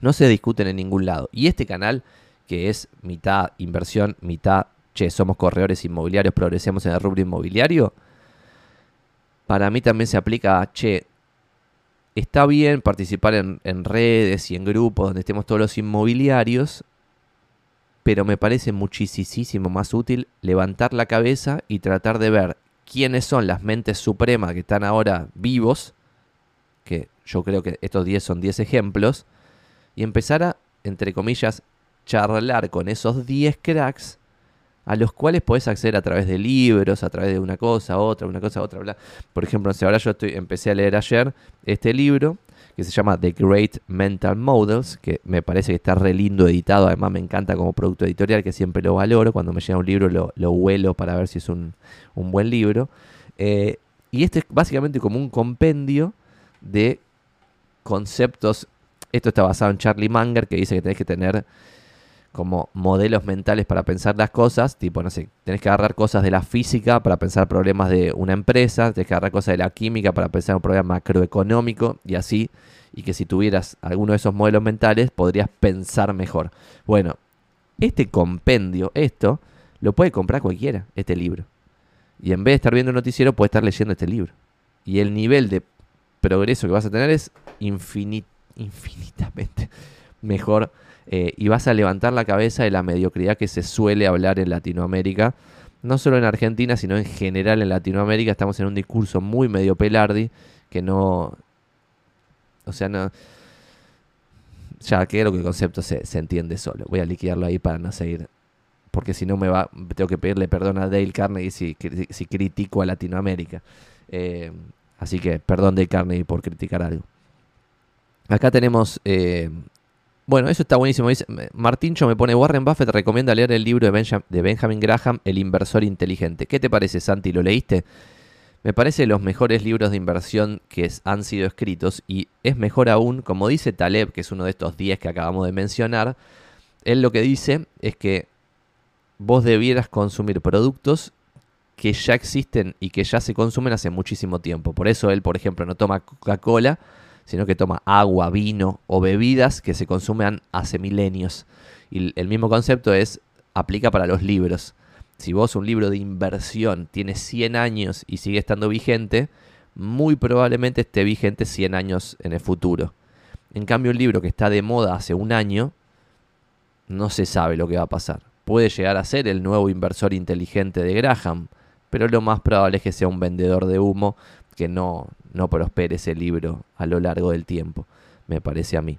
no se discuten en ningún lado. Y este canal, que es mitad inversión, mitad, che, somos corredores inmobiliarios, progresemos en el rubro inmobiliario, para mí también se aplica a, che, está bien participar en, en redes y en grupos donde estemos todos los inmobiliarios, pero me parece muchísimo más útil levantar la cabeza y tratar de ver quiénes son las mentes supremas que están ahora vivos, que yo creo que estos 10 son 10 ejemplos, y empezar a, entre comillas, charlar con esos 10 cracks a los cuales puedes acceder a través de libros, a través de una cosa, otra, una cosa, otra, bla. Por ejemplo, ahora yo estoy, empecé a leer ayer este libro que se llama The Great Mental Models, que me parece que está re lindo editado, además me encanta como producto editorial, que siempre lo valoro, cuando me llega un libro lo, lo huelo para ver si es un, buen libro. Eh, y este es básicamente como un compendio de conceptos. Esto está basado en Charlie Munger, que dice que tenés que tener como modelos mentales para pensar las cosas, tipo, no sé, tenés que agarrar cosas de la física para pensar problemas de una empresa, tenés que agarrar cosas de la química para pensar un problema macroeconómico y así, y que si tuvieras alguno de esos modelos mentales podrías pensar mejor. Bueno, este compendio, esto, lo puede comprar cualquiera, este libro. Y en vez de estar viendo un noticiero, puede estar leyendo este libro. Y el nivel de progreso que vas a tener es infinitamente mejor eh, y vas a levantar la cabeza de la mediocridad que se suele hablar en Latinoamérica. No solo en Argentina, sino en general en Latinoamérica. Estamos en un discurso muy medio pelardi que no... O sea, no... Ya creo que el concepto se, entiende solo. Voy a liquidarlo ahí para no seguir porque si no me va, tengo que pedirle perdón a Dale Carnegie si, si critico a Latinoamérica. Eh, así que perdón Dale Carnegie por criticar algo. Acá tenemos eh, bueno, eso está buenísimo. Dice, Martincho me pone, Warren Buffett recomienda leer el libro de, Benjamin Graham, El inversor inteligente. ¿Qué te parece, Santi? ¿Lo leíste? Me parece los mejores libros de inversión que han sido escritos y es mejor aún, como dice Taleb, que es uno de estos 10 que acabamos de mencionar, él lo que dice es que vos debieras consumir productos que ya existen y que ya se consumen hace muchísimo tiempo. Por eso él, por ejemplo, no toma Coca-Cola sino que toma agua, vino o bebidas que se consumen hace milenios. Y el mismo concepto es aplica para los libros. Si vos un libro de inversión tiene 100 años y sigue estando vigente, muy probablemente esté vigente 100 años en el futuro. En cambio, un libro que está de moda hace un año, no se sabe lo que va a pasar. Puede llegar a ser el nuevo inversor inteligente de Graham, pero lo más probable es que sea un vendedor de humo que no, no prospere ese libro a lo largo del tiempo, me parece a mí.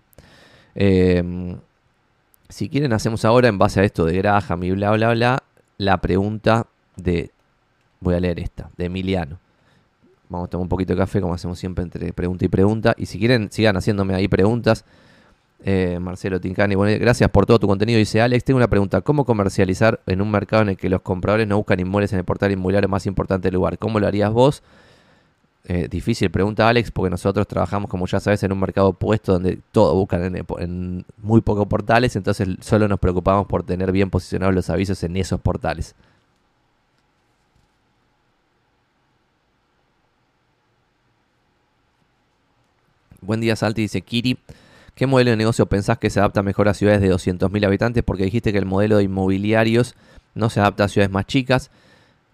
Em, si quieren, hacemos ahora, en base a esto de Graham y bla, bla, bla, la pregunta de, voy a leer esta, de Emiliano. Vamos a tomar un poquito de café, como hacemos siempre entre pregunta y pregunta. Y si quieren, sigan haciéndome ahí preguntas. Eh, Marcelo Tincani, bueno, gracias por todo tu contenido. Dice Alex, tengo una pregunta. ¿Cómo comercializar en un mercado en el que los compradores no buscan inmuebles en el portal inmobiliario más importante del lugar? ¿Cómo lo harías vos? Eh, difícil pregunta Alex, porque nosotros trabajamos, como ya sabes, en un mercado opuesto donde todo buscan en, muy pocos portales, entonces solo nos preocupamos por tener bien posicionados los avisos en esos portales. Buen día, Salti, dice Kiri. ¿Qué modelo de negocio pensás que se adapta mejor a ciudades de 200.000 habitantes? Porque dijiste que el modelo de inmobiliarios no se adapta a ciudades más chicas.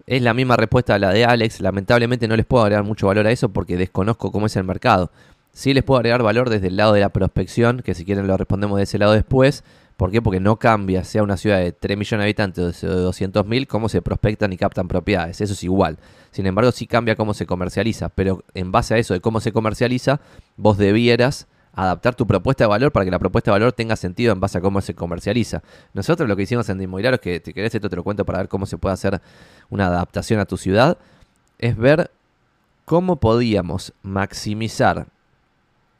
Es la misma respuesta a la de Alex. Lamentablemente no les puedo agregar mucho valor a eso porque desconozco cómo es el mercado. Sí les puedo agregar valor desde el lado de la prospección, que si quieren lo respondemos de ese lado después. ¿Por qué? Porque no cambia, sea una ciudad de 3 millones de habitantes o de 200 mil, cómo se prospectan y captan propiedades. Eso es igual. Sin embargo, sí cambia cómo se comercializa. Pero en base a eso de cómo se comercializa, vos debieras adaptar tu propuesta de valor para que la propuesta de valor tenga sentido en base a cómo se comercializa. Nosotros lo que hicimos en Inmobiliario es que, te querés, esto te lo cuento para ver cómo se puede hacer una adaptación a tu ciudad, es ver cómo podíamos maximizar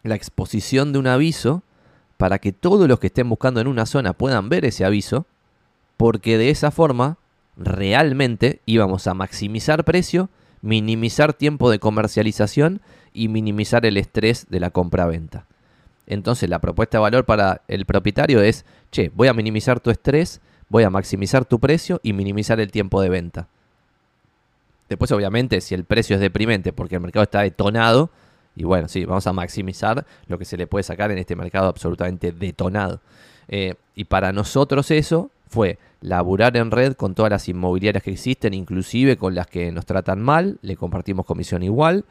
la exposición de un aviso para que todos los que estén buscando en una zona puedan ver ese aviso, porque de esa forma realmente íbamos a maximizar precio, minimizar tiempo de comercialización y minimizar el estrés de la compra-venta. Entonces la propuesta de valor para el propietario es, che, voy a minimizar tu estrés, voy a maximizar tu precio y minimizar el tiempo de venta. Después, obviamente, si el precio es deprimente porque el mercado está detonado, y bueno, sí, vamos a maximizar lo que se le puede sacar en este mercado absolutamente detonado. Eh, y para nosotros eso fue laburar en red con todas las inmobiliarias que existen, inclusive con las que nos tratan mal, le compartimos comisión igual.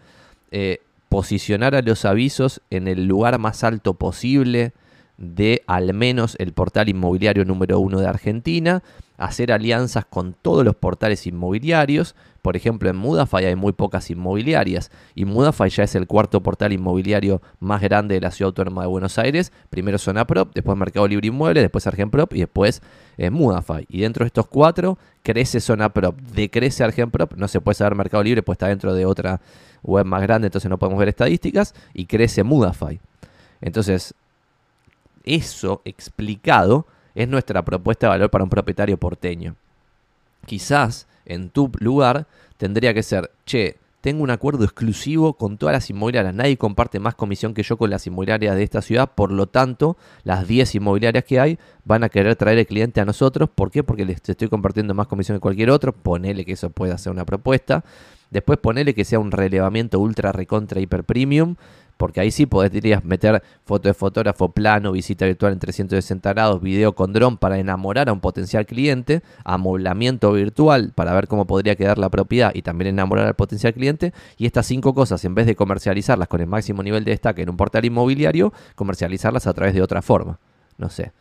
Eh, posicionar a los avisos en el lugar más alto posible de al menos el portal inmobiliario número uno de Argentina, hacer alianzas con todos los portales inmobiliarios. Por ejemplo, en Mudafy hay muy pocas inmobiliarias y Mudafy ya es el cuarto portal inmobiliario más grande de la ciudad autónoma de Buenos Aires. Primero Prop, después Mercado Libre Inmueble, después Argenprop y después eh, Mudafy. Y dentro de estos cuatro crece Prop, decrece Argenprop, no se puede saber Mercado Libre, pues está dentro de otra web más grande, entonces no podemos ver estadísticas, y crece Mudafy. Entonces, eso explicado es nuestra propuesta de valor para un propietario porteño. Quizás en tu lugar tendría que ser, che, tengo un acuerdo exclusivo con todas las inmobiliarias. Nadie comparte más comisión que yo con las inmobiliarias de esta ciudad. Por lo tanto, las 10 inmobiliarias que hay van a querer traer el cliente a nosotros. ¿Por qué? Porque les estoy compartiendo más comisión que cualquier otro. Ponele que eso pueda ser una propuesta. Después ponele que sea un relevamiento ultra recontra hiper premium porque ahí sí podrías meter foto de fotógrafo plano, visita virtual en 360 grados, video con dron para enamorar a un potencial cliente, amoblamiento virtual para ver cómo podría quedar la propiedad y también enamorar al potencial cliente. Y estas cinco cosas, en vez de comercializarlas con el máximo nivel de destaque en un portal inmobiliario, comercializarlas a través de otra forma. No sé.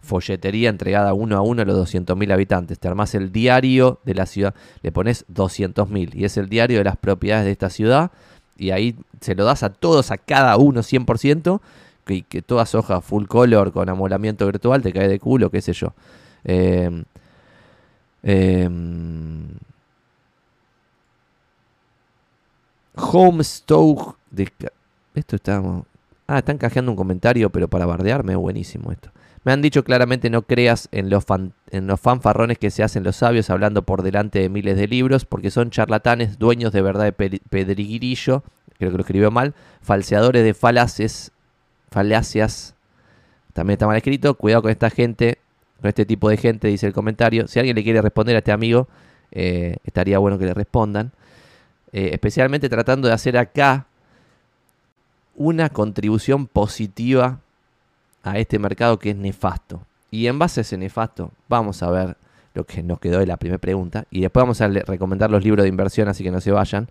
Folletería entregada uno a uno a los 200.000 habitantes. Te armás el diario de la ciudad, le pones 200.000 y es el diario de las propiedades de esta ciudad y ahí se lo das a todos, a cada uno 100%, que, que todas hojas full color con amolamiento virtual te cae de culo, qué sé yo. Eh, eh, De, esto estamos. Ah, están cajeando un comentario, pero para bardearme, buenísimo esto. Me han dicho claramente no creas en los, fanfarrones que se hacen los sabios hablando por delante de miles de libros, porque son charlatanes, dueños de verdad de pedriguirillo, creo que lo escribió mal, falseadores de falaces, falacias, también está mal escrito, cuidado con esta gente, con este tipo de gente, dice el comentario. Si alguien le quiere responder a este amigo, eh, estaría bueno que le respondan. Eh, especialmente tratando de hacer acá una contribución positiva a este mercado que es nefasto. Y en base a ese nefasto, vamos a ver lo que nos quedó de la primera pregunta. Y después vamos a recomendar los libros de inversión, así que no se vayan.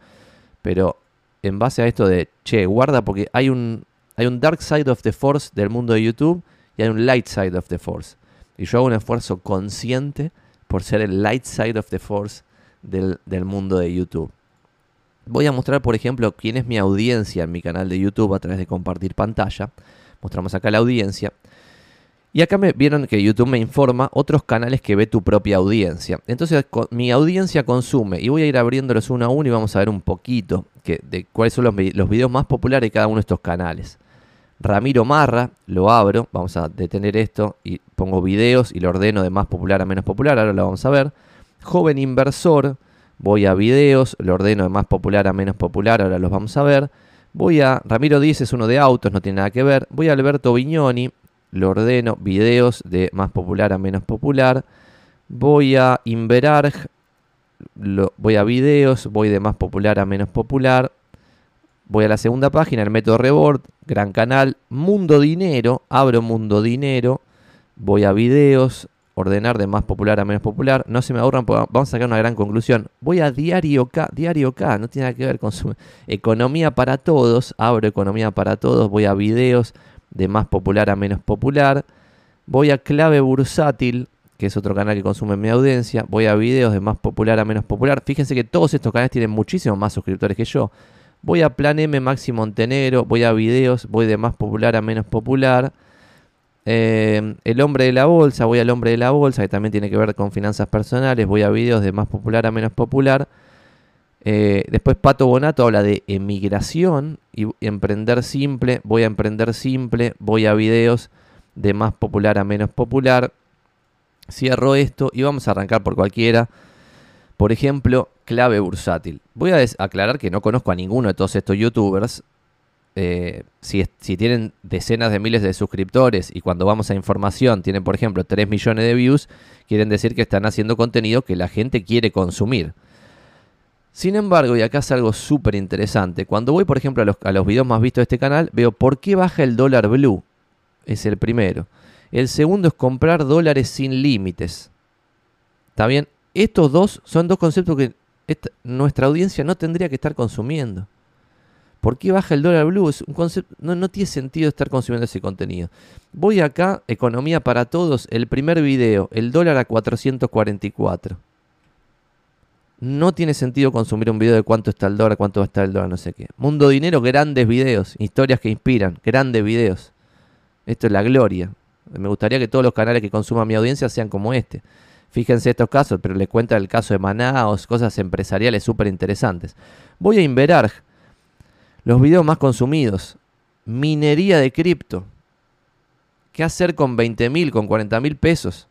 Pero en base a esto de, che, guarda porque hay un, hay un dark side of the force del mundo de YouTube y hay un light side of the force. Y yo hago un esfuerzo consciente por ser el light side of the force del, del mundo de YouTube. Voy a mostrar, por ejemplo, quién es mi audiencia en mi canal de YouTube a través de compartir pantalla. Mostramos acá la audiencia. Y acá me vieron que YouTube me informa otros canales que ve tu propia audiencia. Entonces mi audiencia consume y voy a ir abriéndolos uno a uno y vamos a ver un poquito que, de cuáles son los, los videos más populares de cada uno de estos canales. Ramiro Marra, lo abro, vamos a detener esto y pongo videos y lo ordeno de más popular a menos popular, ahora lo vamos a ver. Joven Inversor, Voy a videos, lo ordeno de más popular a menos popular, ahora los vamos a ver. Voy a Ramiro Díez, es uno de autos, no tiene nada que ver. Voy a Alberto Viñoni, lo ordeno videos de más popular a menos popular. Voy a Inverarg, lo, voy a videos, voy de más popular a menos popular. Voy a la segunda página, el método Rebord, gran canal, Mundo Dinero, abro Mundo Dinero, voy a videos, ordenar de más popular a menos popular. No se me ahorran, vamos a sacar una gran conclusión. Voy a Diario K, Diario K, no tiene nada que ver con su economía para todos, abro economía para todos, voy a videos de más popular a menos popular. Voy a Clave Bursátil, que es otro canal que consume mi audiencia. Voy a videos de más popular a menos popular. Fíjense que todos estos canales tienen muchísimos más suscriptores que yo. Voy a Plan M Maxi Montenegro, voy a videos, voy de más popular a menos popular. Eh, el hombre de la bolsa, voy al hombre de la bolsa, que también tiene que ver con finanzas personales, voy a videos de más popular a menos popular. Eh, después Pato Bonato habla de emigración y emprender simple, voy a emprender simple, voy a videos de más popular a menos popular. Cierro esto y vamos a arrancar por cualquiera. Por ejemplo, clave bursátil. Voy a aclarar que no conozco a ninguno de todos estos youtubers. Eh, si, tienen decenas de miles de suscriptores y cuando vamos a información tienen, por ejemplo, 3 millones de views, quieren decir que están haciendo contenido que la gente quiere consumir. Sin embargo, y acá es algo súper interesante, cuando voy, por ejemplo, a los, a los videos más vistos de este canal, veo por qué baja el dólar blue. Es el primero. El segundo es comprar dólares sin límites. ¿Está bien? Estos dos son dos conceptos que nuestra audiencia no tendría que estar consumiendo. ¿Por qué baja el dólar blue? Es un concepto, no, no tiene sentido estar consumiendo ese contenido. Voy acá, Economía para Todos, el primer video, el dólar a 444. No tiene sentido consumir un video de cuánto está el dólar, cuánto va a estar el dólar, no sé qué. Mundo Dinero, grandes videos, historias que inspiran, grandes videos. Esto es la gloria. Me gustaría que todos los canales que consuman mi audiencia sean como este. Fíjense estos casos, pero les cuenta el caso de Manaos, cosas empresariales súper interesantes. Voy a Inverarg. Los videos más consumidos. Minería de cripto. ¿Qué hacer con 20 mil, con 40 mil pesos?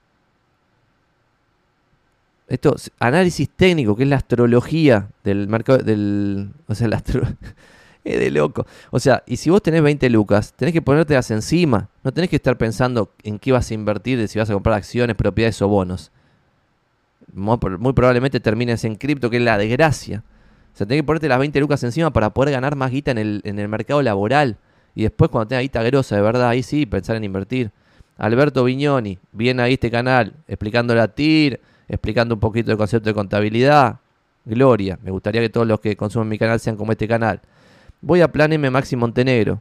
Esto, análisis técnico, que es la astrología del mercado, del, o sea, la astro, es de loco. O sea, y si vos tenés 20 lucas, tenés que ponértelas encima. No tenés que estar pensando en qué vas a invertir, si vas a comprar acciones, propiedades o bonos. Muy, probablemente termines en cripto, que es la desgracia. O sea, que ponerte las 20 lucas encima para poder ganar más guita en el, en el mercado laboral. Y después, cuando tengas guita grosa, de verdad, ahí sí, pensar en invertir. Alberto Viñoni, viene ahí este canal, explicando la TIR, explicando un poquito el concepto de contabilidad. Gloria, me gustaría que todos los que consumen mi canal sean como este canal. Voy a Plan M Maxi Montenegro.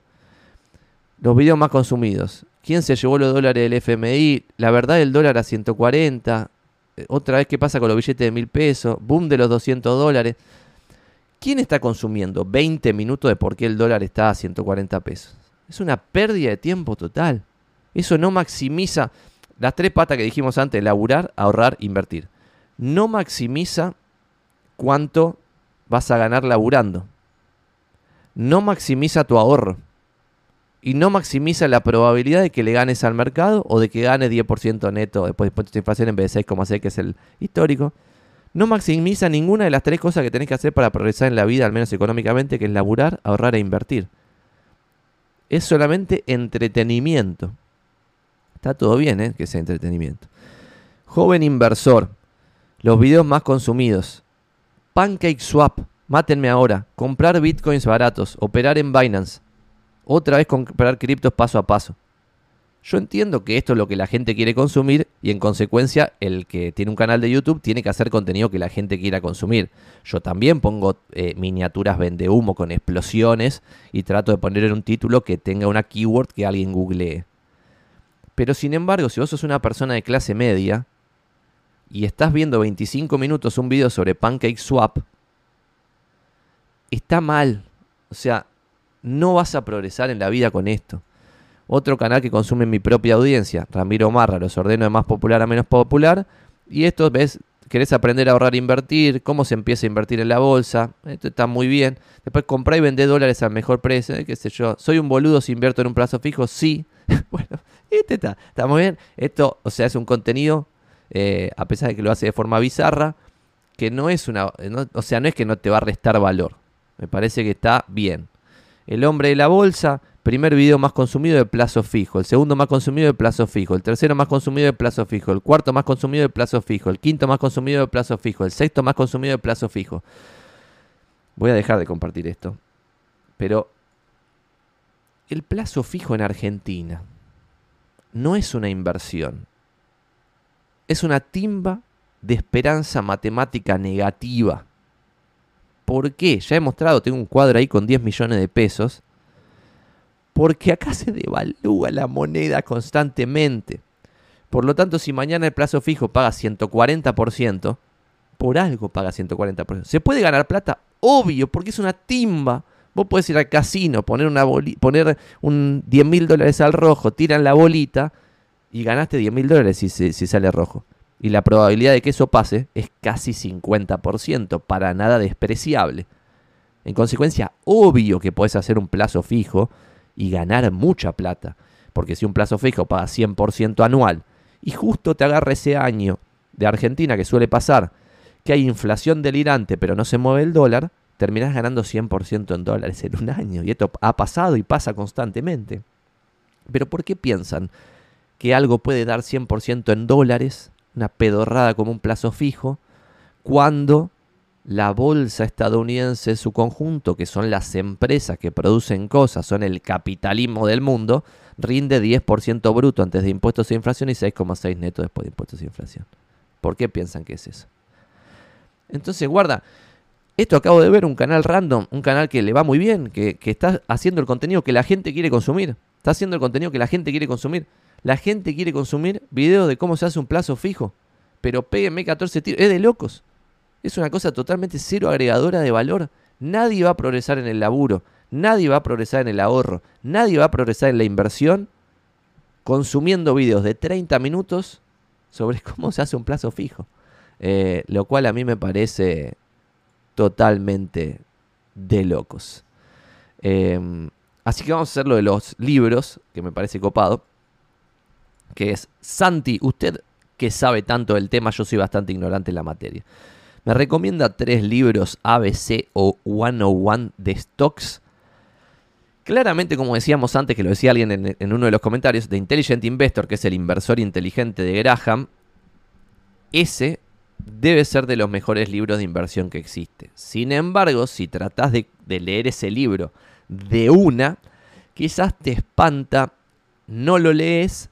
Los videos más consumidos. ¿Quién se llevó los dólares del FMI? La verdad, el dólar a 140. Eh, otra vez, ¿qué pasa con los billetes de mil pesos? Boom de los 200 dólares. ¿Quién está consumiendo 20 minutos de por qué el dólar está a 140 pesos? Es una pérdida de tiempo total. Eso no maximiza las tres patas que dijimos antes, laburar, ahorrar, invertir. No maximiza cuánto vas a ganar laburando no maximiza tu ahorro y no maximiza la probabilidad de que le ganes al mercado o de que gane 10% neto después de inflación en vez de 6,6 que es el histórico. No maximiza ninguna de las tres cosas que tenés que hacer para progresar en la vida, al menos económicamente, que es laburar, ahorrar e invertir. Es solamente entretenimiento. Está todo bien, ¿eh? Que sea entretenimiento. Joven inversor. Los videos más consumidos. Pancake Swap. Mátenme ahora. Comprar bitcoins baratos. Operar en Binance. Otra vez comprar criptos paso a paso. Yo entiendo que esto es lo que la gente quiere consumir y en consecuencia el que tiene un canal de YouTube tiene que hacer contenido que la gente quiera consumir. Yo también pongo eh, miniaturas vende humo con explosiones y trato de poner en un título que tenga una keyword que alguien googlee. Pero sin embargo, si vos sos una persona de clase media y estás viendo 25 minutos un video sobre Pancake Swap, está mal. O sea, no vas a progresar en la vida con esto. Otro canal que consume mi propia audiencia, Ramiro Marra, los ordeno de más popular a menos popular. Y esto, ves, querés aprender a ahorrar e invertir, cómo se empieza a invertir en la bolsa. Esto está muy bien. Después comprar y vender dólares al mejor precio, qué sé yo. ¿Soy un boludo si invierto en un plazo fijo? Sí. bueno, este está, está muy bien. Esto, o sea, es un contenido, eh, a pesar de que lo hace de forma bizarra, que no es una, o sea, no es que no te va a restar valor. Me parece que está bien. El hombre de la bolsa, primer video más consumido de plazo fijo, el segundo más consumido de plazo fijo, el tercero más consumido de plazo fijo, el cuarto más consumido de plazo fijo, el quinto más consumido de plazo fijo, el sexto más consumido de plazo fijo. Voy a dejar de compartir esto. Pero el plazo fijo en Argentina no es una inversión. Es una timba de esperanza matemática negativa. ¿Por qué? Ya he mostrado, tengo un cuadro ahí con 10 millones de pesos. Porque acá se devalúa la moneda constantemente. Por lo tanto, si mañana el plazo fijo paga 140%, por algo paga 140%. ¿Se puede ganar plata? Obvio, porque es una timba. Vos podés ir al casino, poner, una poner un 10 mil dólares al rojo, tiran la bolita y ganaste 10 mil dólares si, si sale rojo. Y la probabilidad de que eso pase es casi 50%, para nada despreciable. En consecuencia, obvio que puedes hacer un plazo fijo y ganar mucha plata. Porque si un plazo fijo paga 100% anual y justo te agarra ese año de Argentina que suele pasar, que hay inflación delirante pero no se mueve el dólar, terminás ganando 100% en dólares en un año. Y esto ha pasado y pasa constantemente. Pero ¿por qué piensan que algo puede dar 100% en dólares una pedorrada como un plazo fijo, cuando la bolsa estadounidense en su conjunto, que son las empresas que producen cosas, son el capitalismo del mundo, rinde 10% bruto antes de impuestos e inflación y 6,6 neto después de impuestos e inflación. ¿Por qué piensan que es eso? Entonces, guarda, esto acabo de ver un canal random, un canal que le va muy bien, que, que está haciendo el contenido que la gente quiere consumir. Está haciendo el contenido que la gente quiere consumir. La gente quiere consumir videos de cómo se hace un plazo fijo. Pero péguenme 14 tiros. Es de locos. Es una cosa totalmente cero agregadora de valor. Nadie va a progresar en el laburo. Nadie va a progresar en el ahorro. Nadie va a progresar en la inversión consumiendo videos de 30 minutos sobre cómo se hace un plazo fijo. Eh, lo cual a mí me parece totalmente de locos. Em, así que vamos a hacer lo de los libros, que me parece copado que es Santi, usted que sabe tanto del tema, yo soy bastante ignorante en la materia. Me recomienda tres libros ABC o 101 de stocks. Claramente, como decíamos antes, que lo decía alguien en, uno de los comentarios, de Intelligent Investor, que es el inversor inteligente de Graham, ese debe ser de los mejores libros de inversión que existe. Sin embargo, si tratás de leer ese libro de una, quizás te espanta, no lo lees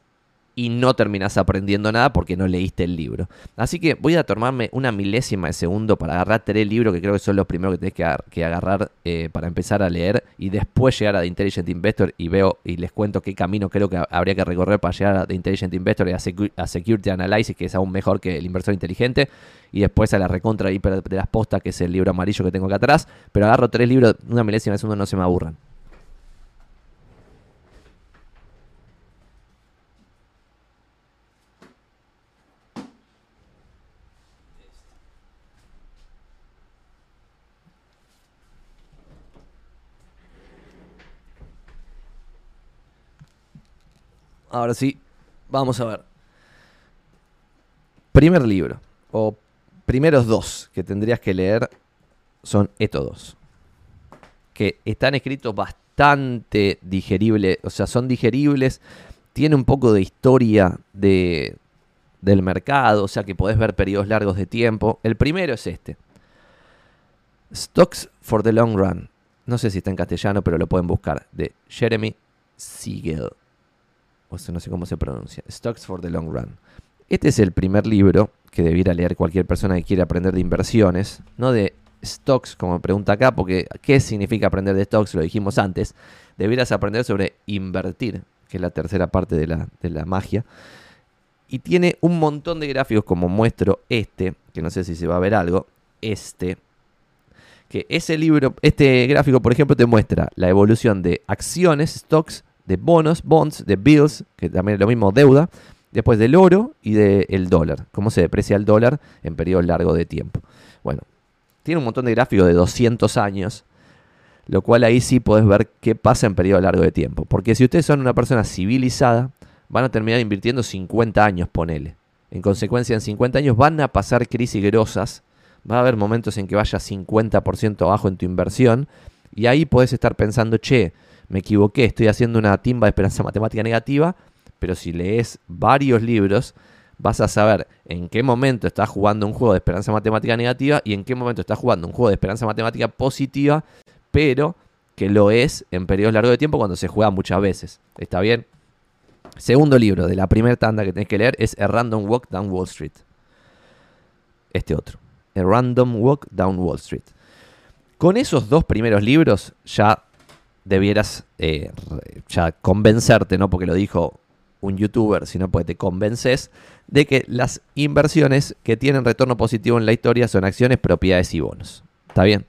y no terminas aprendiendo nada porque no leíste el libro. Así que voy a tomarme una milésima de segundo para agarrar tres libros que creo que son los primeros que tenés que, agarrar eh, para empezar a leer y después llegar a The Intelligent Investor y veo y les cuento qué camino creo que habría que recorrer para llegar a The Intelligent Investor y a, Security Analysis, que es aún mejor que el inversor inteligente, y después a la recontra hiper de las postas, que es el libro amarillo que tengo acá atrás, pero agarro tres libros, una milésima de segundo no se me aburran. Ahora sí, vamos a ver. Primer libro, o primeros dos que tendrías que leer, son estos. Que están escritos bastante digeribles, o sea, son digeribles, tiene un poco de historia de, del mercado, o sea que podés ver periodos largos de tiempo. El primero es este. Stocks for the Long Run. No sé si está en castellano, pero lo pueden buscar. De Jeremy Siegel o sea, no sé cómo se pronuncia, Stocks for the Long Run. Este es el primer libro que debiera leer cualquier persona que quiera aprender de inversiones, no de stocks, como pregunta acá, porque ¿qué significa aprender de stocks? Lo dijimos antes. Debieras aprender sobre invertir, que es la tercera parte de la, de la magia. Y tiene un montón de gráficos, como muestro este, que no sé si se va a ver algo, este, que ese libro, este gráfico, por ejemplo, te muestra la evolución de acciones, stocks, de bonos, bonds, de bills, que también es lo mismo, deuda, después del oro y del dólar, cómo se deprecia el dólar en periodos largos de tiempo. Bueno, tiene un montón de gráficos de 200 años, lo cual ahí sí podés ver qué pasa en periodo largo de tiempo. Porque si ustedes son una persona civilizada, van a terminar invirtiendo 50 años, ponele. En consecuencia, en 50 años van a pasar crisis grosas, Va a haber momentos en que vaya 50% abajo en tu inversión y ahí puedes estar pensando, che, me equivoqué, estoy haciendo una timba de esperanza matemática negativa, pero si lees varios libros, vas a saber en qué momento estás jugando un juego de esperanza matemática negativa y en qué momento estás jugando un juego de esperanza matemática positiva, pero que lo es en periodos largos de tiempo cuando se juega muchas veces. ¿Está bien? Segundo libro de la primera tanda que tenés que leer es A Random Walk Down Wall Street. Este otro. A Random Walk Down Wall Street. Con esos dos primeros libros ya debieras eh, ya convencerte, no porque lo dijo un youtuber, sino porque te convences de que las inversiones que tienen retorno positivo en la historia son acciones, propiedades y bonos. ¿Está bien?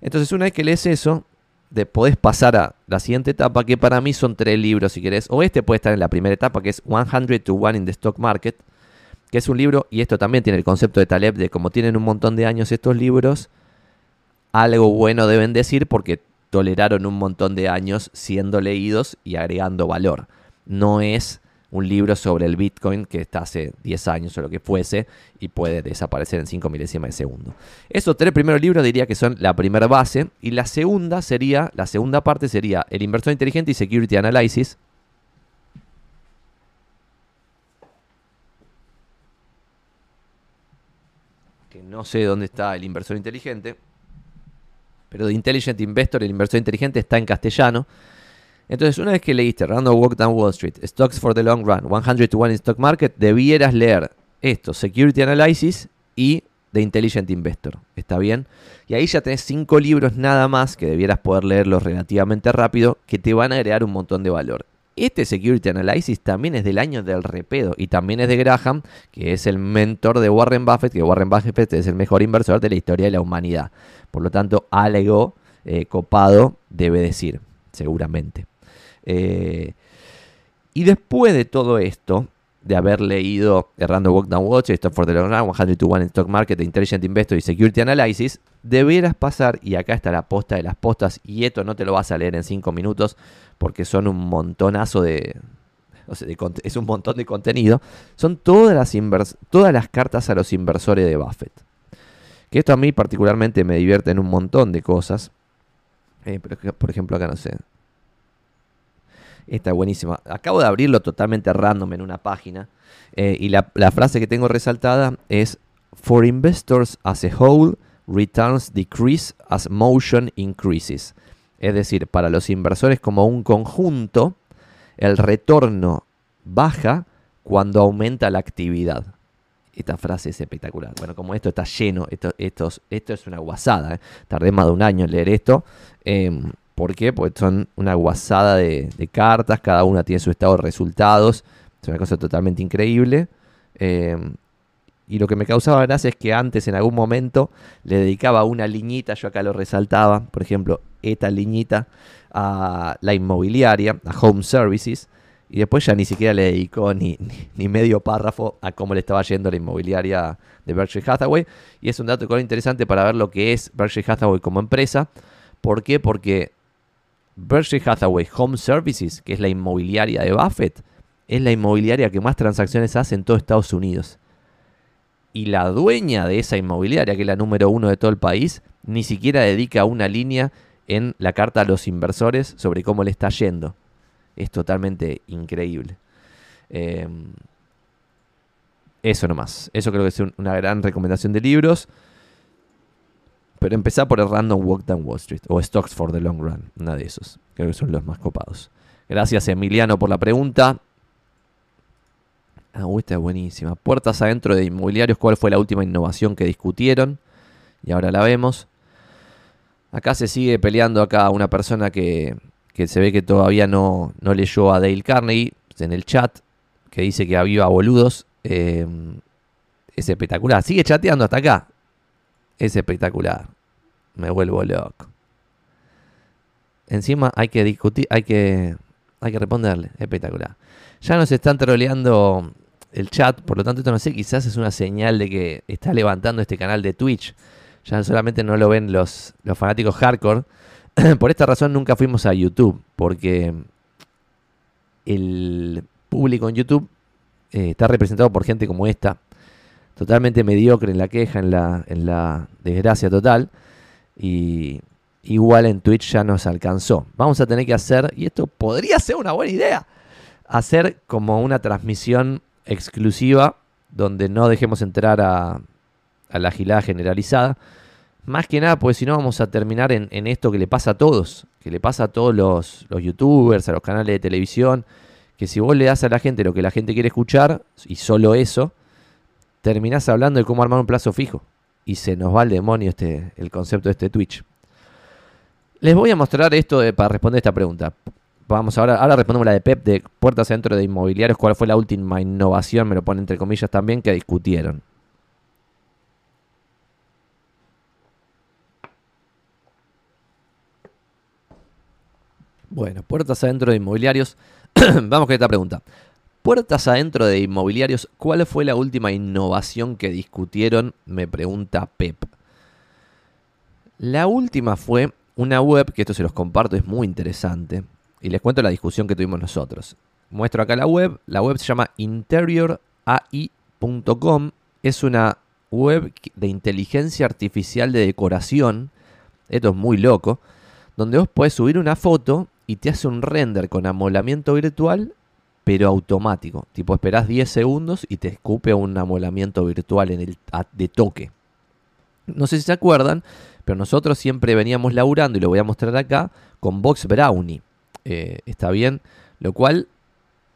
Entonces, una vez que lees eso, de, podés pasar a la siguiente etapa, que para mí son tres libros, si querés. O este puede estar en la primera etapa, que es 100 to 1 in the Stock Market, que es un libro, y esto también tiene el concepto de Taleb, de como tienen un montón de años estos libros, algo bueno deben decir porque toleraron un montón de años siendo leídos y agregando valor. No es un libro sobre el Bitcoin que está hace 10 años o lo que fuese y puede desaparecer en 5 milésimas de segundo. Esos tres primeros libros diría que son la primera base y la segunda sería, la segunda parte sería El inversor inteligente y Security Analysis. Que no sé dónde está el inversor inteligente, pero de Intelligent Investor, el inversor inteligente, está en castellano. Entonces, una vez que leíste Random Walk Down Wall Street, Stocks for the Long Run, 100 to 1 in Stock Market, debieras leer esto, Security Analysis y The Intelligent Investor. ¿Está bien? Y ahí ya tenés cinco libros nada más que debieras poder leerlos relativamente rápido que te van a agregar un montón de valor. Este Security Analysis también es del año del repedo y también es de Graham, que es el mentor de Warren Buffett, que Warren Buffett es el mejor inversor de la historia de la humanidad. Por lo tanto, algo eh, copado debe decir, seguramente. Eh, y después de todo esto, de haber leído Errando Walk Down Watch, Stock for the Long Run, 100 to 1 in Stock Market, Intelligent Investor y Security Analysis, deberás pasar, y acá está la posta de las postas, y esto no te lo vas a leer en 5 minutos, porque son un montonazo de, es un montón de contenido, son todas las, todas las cartas a los inversores de Buffett. Que esto a mí particularmente me divierte en un montón de cosas. Eh, por ejemplo, acá no sé. Esta es buenísima. Acabo de abrirlo totalmente random en una página. Eh, y la, la, frase que tengo resaltada es: For investors as a whole, returns decrease as motion increases. Es decir, para los inversores como un conjunto, el retorno baja cuando aumenta la actividad. Esta frase es espectacular. Bueno, como esto está lleno, esto, esto, esto es una guasada. ¿eh? Tardé más de un año en leer esto. Em, Porque son una guasada de, cartas, cada una tiene su estado de resultados. Es una cosa totalmente increíble. Em, y lo que me causaba gracia es que antes, en algún momento, le dedicaba una liñita, yo acá lo resaltaba, por ejemplo, esta liñita a la inmobiliaria, a Home Services, y después ya ni siquiera le dedicó ni, ni, medio párrafo a cómo le estaba yendo la inmobiliaria de Berkshire Hathaway. Y es un dato interesante para ver lo que es Berkshire Hathaway como empresa. ¿Por qué? Porque Berkshire Hathaway Home Services, que es la inmobiliaria de Buffett, es la inmobiliaria que más transacciones hace en todo Estados Unidos. Y la dueña de esa inmobiliaria, que es la número uno de todo el país, ni siquiera dedica una línea en la carta a los inversores sobre cómo le está yendo. Es totalmente increíble. Em, eso nomás. Eso creo que es una gran recomendación de libros. Pero empezá por el Random Walk Down Wall Street o Stocks for the Long Run. Una de esos. Creo que son los más copados. Gracias Emiliano por la pregunta. Ah, esta es buenísima. Puertas adentro de inmobiliarios. ¿Cuál fue la última innovación que discutieron? Y ahora la vemos. Acá se sigue peleando acá una persona que, se ve que todavía no, no, leyó a Dale Carnegie en el chat, que dice que aviva boludos. Eh, es espectacular. Sigue chateando hasta acá. Es espectacular. Me vuelvo loco. Encima hay que discutir, hay que, hay que responderle. Espectacular. Ya nos están troleando el chat, por lo tanto esto no sé, quizás es una señal de que está levantando este canal de Twitch. Ya solamente no lo ven los, los fanáticos hardcore. por esta razón nunca fuimos a YouTube, porque el público en YouTube eh, está representado por gente como esta, totalmente mediocre en la queja, en la, en la desgracia total. Y igual en Twitch ya nos alcanzó. Vamos a tener que hacer, y esto podría ser una buena idea, hacer como una transmisión exclusiva donde no dejemos entrar a, la gilada generalizada. Más que nada, pues si no vamos a terminar en, esto que le pasa a todos, que le pasa a todos los, los youtubers, a los canales de televisión, que si vos le das a la gente lo que la gente quiere escuchar, y solo eso, terminás hablando de cómo armar un plazo fijo. Y se nos va al demonio este, el concepto de este Twitch. Les voy a mostrar esto para responder esta pregunta. Vamos, ahora, ahora respondemos la de Pep de puertas dentro de inmobiliarios. ¿Cuál fue la última innovación? Me lo pone entre comillas también, que discutieron. Bueno, puertas adentro de inmobiliarios. Vamos con esta pregunta. Puertas adentro de inmobiliarios, ¿cuál fue la última innovación que discutieron? Me pregunta Pep. La última fue una web, que esto se los comparto, es muy interesante. Y les cuento la discusión que tuvimos nosotros. Muestro acá la web. La web se llama interiorai.com. Es una web de inteligencia artificial de decoración. Esto es muy loco. Donde vos podés subir una foto y te hace un render con amolamiento virtual, pero automático. Tipo, esperás 10 segundos y te escupe un amolamiento virtual en el, de toque. No sé si se acuerdan, pero nosotros siempre veníamos laburando, y lo voy a mostrar acá, con Box Brownie. Eh, ¿Está bien? Lo cual,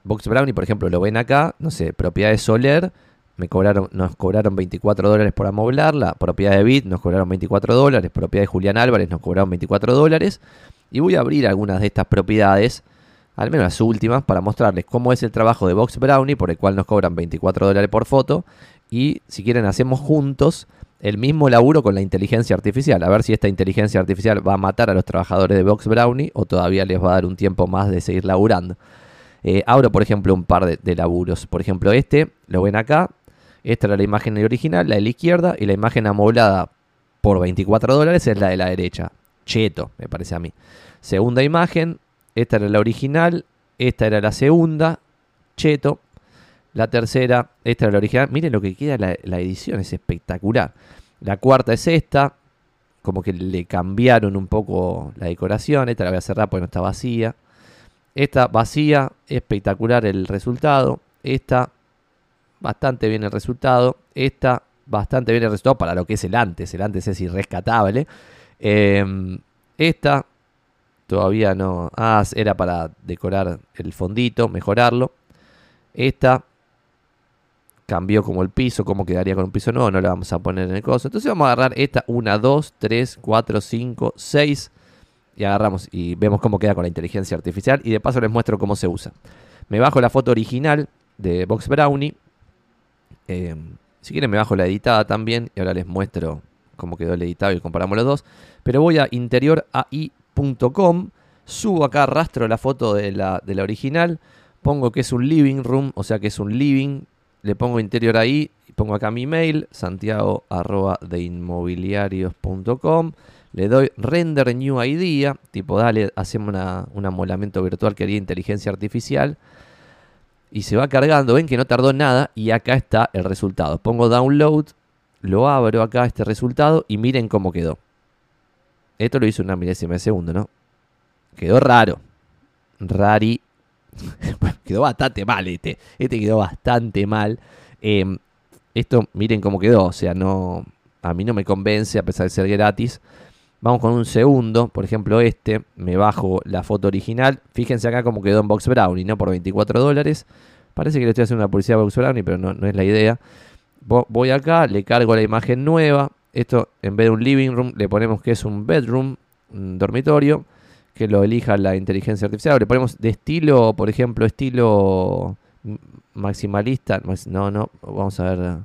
Box Brownie, por ejemplo, lo ven acá, no sé, propiedades Soler, me cobraron, nos cobraron 24 dólares por amoblarla, propiedad de Bit nos cobraron 24 dólares, propiedad de Julián Álvarez nos cobraron 24 dólares. Y voy a abrir algunas de estas propiedades, al menos las últimas, para mostrarles cómo es el trabajo de Box Brownie, por el cual nos cobran 24 dólares por foto. Y si quieren, hacemos juntos el mismo laburo con la inteligencia artificial. A ver si esta inteligencia artificial va a matar a los trabajadores de Box Brownie o todavía les va a dar un tiempo más de seguir laburando. Eh, abro, por ejemplo, un par de, de, laburos. Por ejemplo, este, lo ven acá. Esta era la imagen original, la de la izquierda, y la imagen amoblada por 24 dólares es la de la derecha cheto, me parece a mí. Segunda imagen, esta era la original, esta era la segunda, cheto. La tercera, esta era la original. Miren lo que queda la, la edición, es espectacular. La cuarta es esta, como que le cambiaron un poco la decoración. Esta la voy a cerrar porque no está vacía. Esta vacía, espectacular el resultado. Esta, bastante bien el resultado. Esta, bastante bien el resultado para lo que es el antes. El antes es irrescatable. Em, esta todavía no. Ah, era para decorar el fondito, mejorarlo. Esta cambió como el piso, cómo quedaría con un piso nuevo, no la vamos a poner en el coso. Entonces vamos a agarrar esta 1, 2, 3, 4, 5, 6 y agarramos y vemos cómo queda con la inteligencia artificial y de paso les muestro cómo se usa. Me bajo la foto original de Box Brownie. Em, si quieren me bajo la editada también y ahora les muestro cómo quedó el editado y comparamos los dos. Pero voy a interiorai.com, subo acá, rastro la foto de la, de la original, pongo que es un living room, o sea que es un living, le pongo interior ahí, pongo acá mi mail, santiago arroba de inmobiliarios.com, le doy render new idea, tipo dale, hacemos una, un amolamiento virtual que haría inteligencia artificial. Y se va cargando, ven que no tardó nada y acá está el resultado. Pongo download lo abro acá, este resultado, y miren cómo quedó. Esto lo hice una milésima de segundo, ¿no? Quedó raro. Rari. quedó bastante mal este. Este quedó bastante mal. Em, esto, miren cómo quedó. O sea, no. A mí no me convence, a pesar de ser gratis. Vamos con un segundo. Por ejemplo, este. Me bajo la foto original. Fíjense acá cómo quedó en Box Brownie, ¿no? Por 24 dólares. Parece que le estoy haciendo una publicidad a Box Brownie, pero no, no es la idea voy acá, le cargo la imagen nueva. Esto en vez de un living room le ponemos que es un bedroom, un dormitorio, que lo elija la inteligencia artificial. Le ponemos de estilo, por ejemplo, estilo maximalista. No, no, vamos a ver.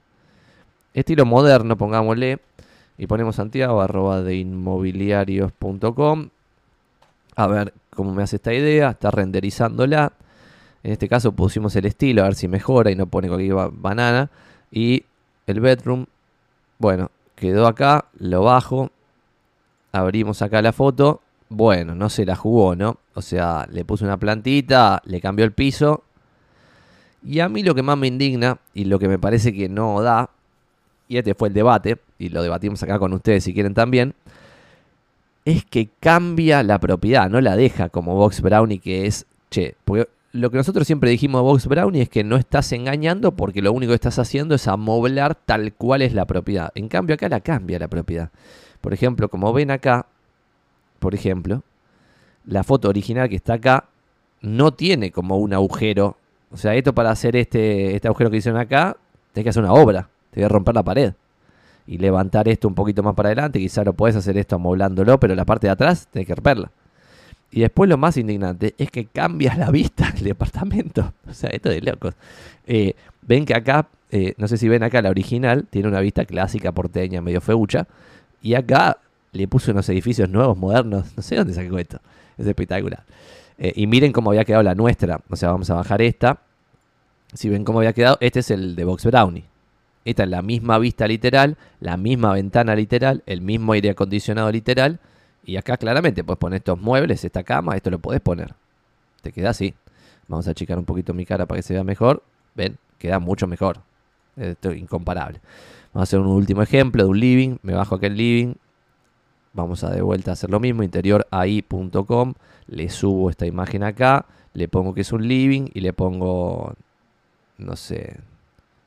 Estilo moderno, pongámosle. Y ponemos Santiago, arroba de inmobiliarios.com. A ver cómo me hace esta idea. Está renderizándola. En este caso pusimos el estilo, a ver si mejora y no pone cualquier banana. Y el bedroom, bueno, quedó acá, lo bajo, abrimos acá la foto, bueno, no se la jugó, ¿no? O sea, le puse una plantita, le cambió el piso. Y a mí lo que más me indigna y lo que me parece que no da y este fue el debate, y lo debatimos acá con ustedes si quieren también, es que cambia la propiedad, no la deja como Box Brownie que es, che, porque lo que nosotros siempre dijimos de Box Brownie es que no estás engañando porque lo único que estás haciendo es amoblar tal cual es la propiedad. En cambio acá la cambia la propiedad. Por ejemplo, como ven acá, por ejemplo, la foto original que está acá no tiene como un agujero. O sea, esto para hacer este, este agujero que hicieron acá, tenés que hacer una obra. Te voy a romper la pared y levantar esto un poquito más para adelante. Quizá lo puedes hacer esto amoblándolo, pero la parte de atrás tenés que romperla. Y después lo más indignante es que cambia la vista del departamento. O sea, esto de locos. Eh, ven que acá, eh, no sé si ven acá la original, tiene una vista clásica porteña, medio feucha. Y acá le puse unos edificios nuevos, modernos. No sé dónde sacó esto. Es espectacular. Eh, y miren cómo había quedado la nuestra. O sea, vamos a bajar esta. Si ven cómo había quedado, este es el de Box Brownie. Esta es la misma vista literal, la misma ventana literal, el mismo aire acondicionado literal. Y acá claramente puedes poner estos muebles, esta cama, esto lo puedes poner. Te queda así. Vamos a achicar un poquito mi cara para que se vea mejor. Ven, queda mucho mejor. Esto es incomparable. Vamos a hacer un último ejemplo de un living. Me bajo aquí el living. Vamos a de vuelta a hacer lo mismo. InteriorAI.com. Le subo esta imagen acá. Le pongo que es un living y le pongo, no sé,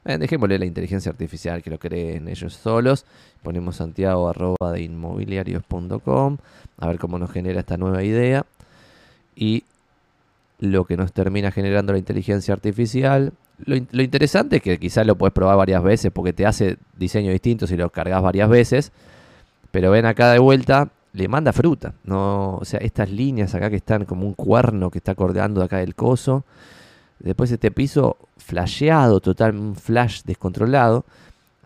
eh, dejémosle la inteligencia artificial que lo creen ellos solos. Ponemos santiago arroba de inmobiliarios.com. A ver cómo nos genera esta nueva idea. Y lo que nos termina generando la inteligencia artificial. Lo, interesante es que quizás lo puedes probar varias veces porque te hace diseño distinto si lo cargas varias veces. Pero ven acá de vuelta, le manda fruta. No, o sea, estas líneas acá que están como un cuerno que está colgando acá del coso. Después este piso flasheado, total, un flash descontrolado.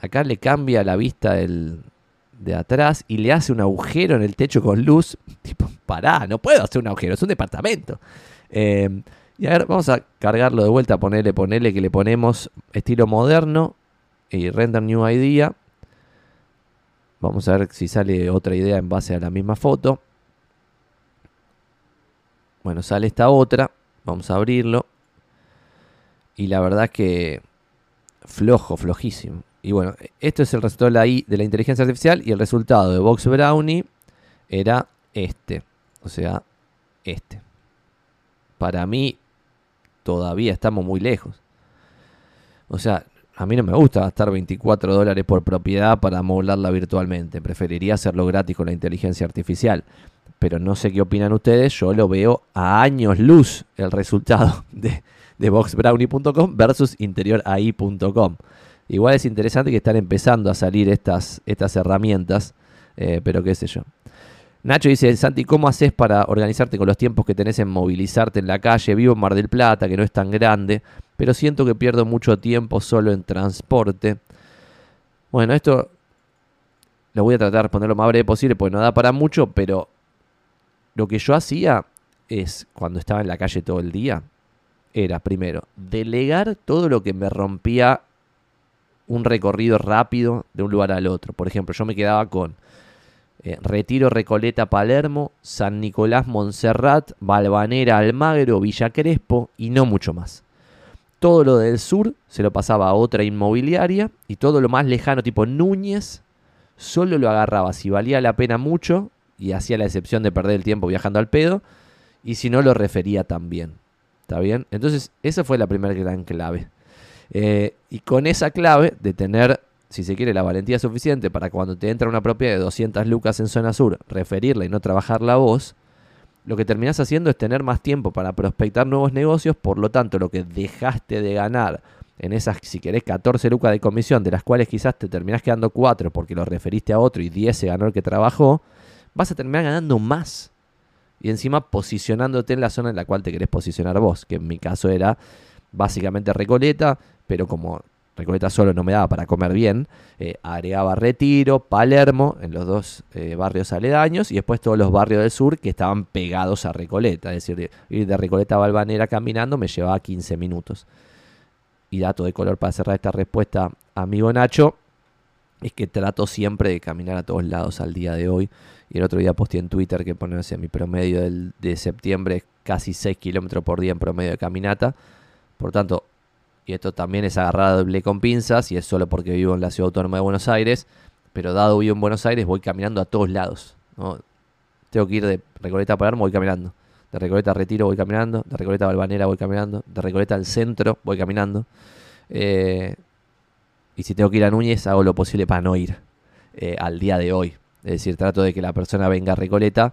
Acá le cambia la vista del, de atrás y le hace un agujero en el techo con luz. Tipo, pará, no puedo hacer un agujero, es un departamento. Em, y a ver, vamos a cargarlo de vuelta, ponerle, ponerle que le ponemos estilo moderno y render new idea. Vamos a ver si sale otra idea en base a la misma foto. Bueno, sale esta otra. Vamos a abrirlo. Y la verdad que flojo, flojísimo. Y bueno, esto es el resultado de la, de la inteligencia artificial y el resultado de Box Brownie era este. O sea, este. Para mí todavía estamos muy lejos. O sea, a mí no me gusta gastar 24 dólares por propiedad para amoblarla virtualmente. Preferiría hacerlo gratis con la inteligencia artificial. Pero no sé qué opinan ustedes. Yo lo veo a años luz el resultado de, de boxbrownie.com versus interiorai.com. Igual es interesante que están empezando a salir estas, estas herramientas, eh, pero qué sé yo. Nacho dice, Santi, ¿cómo haces para organizarte con los tiempos que tenés en movilizarte en la calle? Vivo en Mar del Plata, que no es tan grande, pero siento que pierdo mucho tiempo solo en transporte. Bueno, esto lo voy a tratar de responder lo más breve posible, porque no da para mucho, pero lo que yo hacía es, cuando estaba en la calle todo el día, era, primero, delegar todo lo que me rompía un recorrido rápido de un lugar al otro. Por ejemplo, yo me quedaba con eh, Retiro Recoleta Palermo, San Nicolás Montserrat, Balvanera Almagro, Villa Crespo y no mucho más. Todo lo del sur se lo pasaba a otra inmobiliaria y todo lo más lejano tipo Núñez solo lo agarraba si valía la pena mucho y hacía la excepción de perder el tiempo viajando al pedo y si no lo refería también. ¿Está bien? Entonces, esa fue la primera gran clave. Eh, y con esa clave de tener, si se quiere, la valentía suficiente para cuando te entra una propiedad de 200 lucas en zona sur, referirla y no trabajarla vos, lo que terminás haciendo es tener más tiempo para prospectar nuevos negocios, por lo tanto, lo que dejaste de ganar en esas, si querés, 14 lucas de comisión, de las cuales quizás te terminás quedando 4 porque lo referiste a otro y 10 se ganó el que trabajó, vas a terminar ganando más. Y encima posicionándote en la zona en la cual te querés posicionar vos, que en mi caso era básicamente Recoleta, pero como Recoleta solo no me daba para comer bien, eh, agregaba Retiro, Palermo, en los dos eh, barrios aledaños, y después todos los barrios del sur que estaban pegados a Recoleta, es decir, ir de Recoleta a Balvanera caminando me llevaba 15 minutos. Y dato de color para cerrar esta respuesta, amigo Nacho, es que trato siempre de caminar a todos lados al día de hoy. Y el otro día posté en Twitter que pone mi promedio del, de septiembre casi 6 kilómetros por día en promedio de caminata. Por tanto, y esto también es agarrable con pinzas y es solo porque vivo en la ciudad autónoma de Buenos Aires, pero dado vivo en Buenos Aires voy caminando a todos lados. Tengo que ir de Recoleta a Palermo, voy caminando. De Recoleta a Retiro voy caminando. De Recoleta a Balvanera voy caminando. De Recoleta al centro voy caminando. Eh, y si tengo que ir a Núñez, hago lo posible para no ir eh, al día de hoy. Es decir, trato de que la persona venga a Recoleta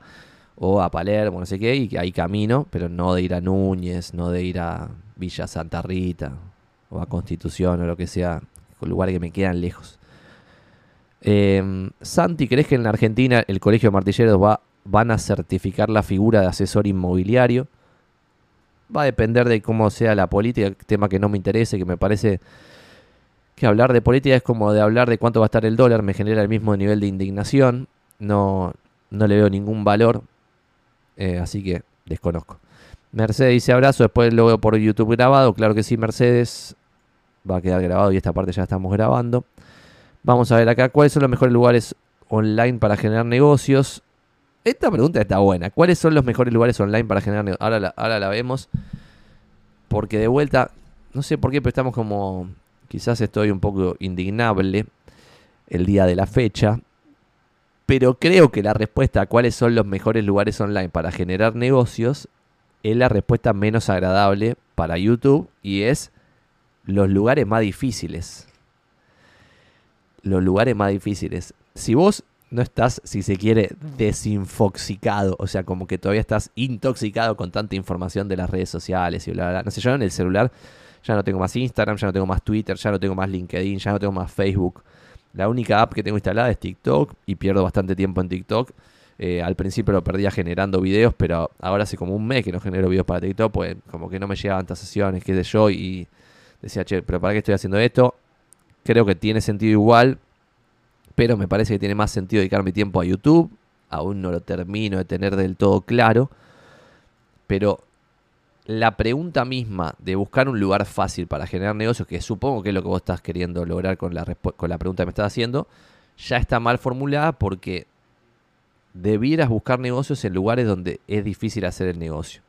o a Palermo, no sé qué, y que ahí camino, pero no de ir a Núñez, no de ir a Villa Santa Rita o a Constitución o lo que sea, lugares que me quedan lejos. Eh, Santi, ¿crees que en la Argentina el Colegio de Martilleros va, van a certificar la figura de asesor inmobiliario? Va a depender de cómo sea la política, tema que no me interese, que me parece que hablar de política es como de hablar de cuánto va a estar el dólar, me genera el mismo nivel de indignación, no, no le veo ningún valor. Eh, así que desconozco. Mercedes dice abrazo, después lo veo por YouTube grabado. Claro que sí, Mercedes. Va a quedar grabado y esta parte ya estamos grabando. Vamos a ver acá, ¿cuáles son los mejores lugares online para generar negocios? Esta pregunta está buena. ¿Cuáles son los mejores lugares online para generar negocios? Ahora la, ahora la vemos. Porque de vuelta, no sé por qué, pero estamos como... Quizás estoy un poco indignable el día de la fecha pero creo que la respuesta a cuáles son los mejores lugares online para generar negocios es la respuesta menos agradable para YouTube y es los lugares más difíciles. Los lugares más difíciles. Si vos no estás, si se quiere, desinfoxicado, o sea, como que todavía estás intoxicado con tanta información de las redes sociales y bla, bla, No sé, yo en el celular ya no tengo más Instagram, ya no tengo más Twitter, ya no tengo más LinkedIn, ya no tengo más Facebook. La única app que tengo instalada es TikTok y pierdo bastante tiempo en TikTok. Eh, al principio lo perdía generando videos, pero ahora hace como un mes que no genero videos para TikTok, pues como que no me llegaban tantas sesiones, qué sé yo, y decía, che, pero ¿para qué estoy haciendo esto? Creo que tiene sentido igual, pero me parece que tiene más sentido dedicar mi tiempo a YouTube. Aún no lo termino de tener del todo claro, pero la pregunta misma de buscar un lugar fácil para generar negocios, que supongo que es lo que vos estás queriendo lograr con la, con la pregunta que me estás haciendo, ya está mal formulada porque debieras buscar negocios en lugares donde es difícil hacer el negocio.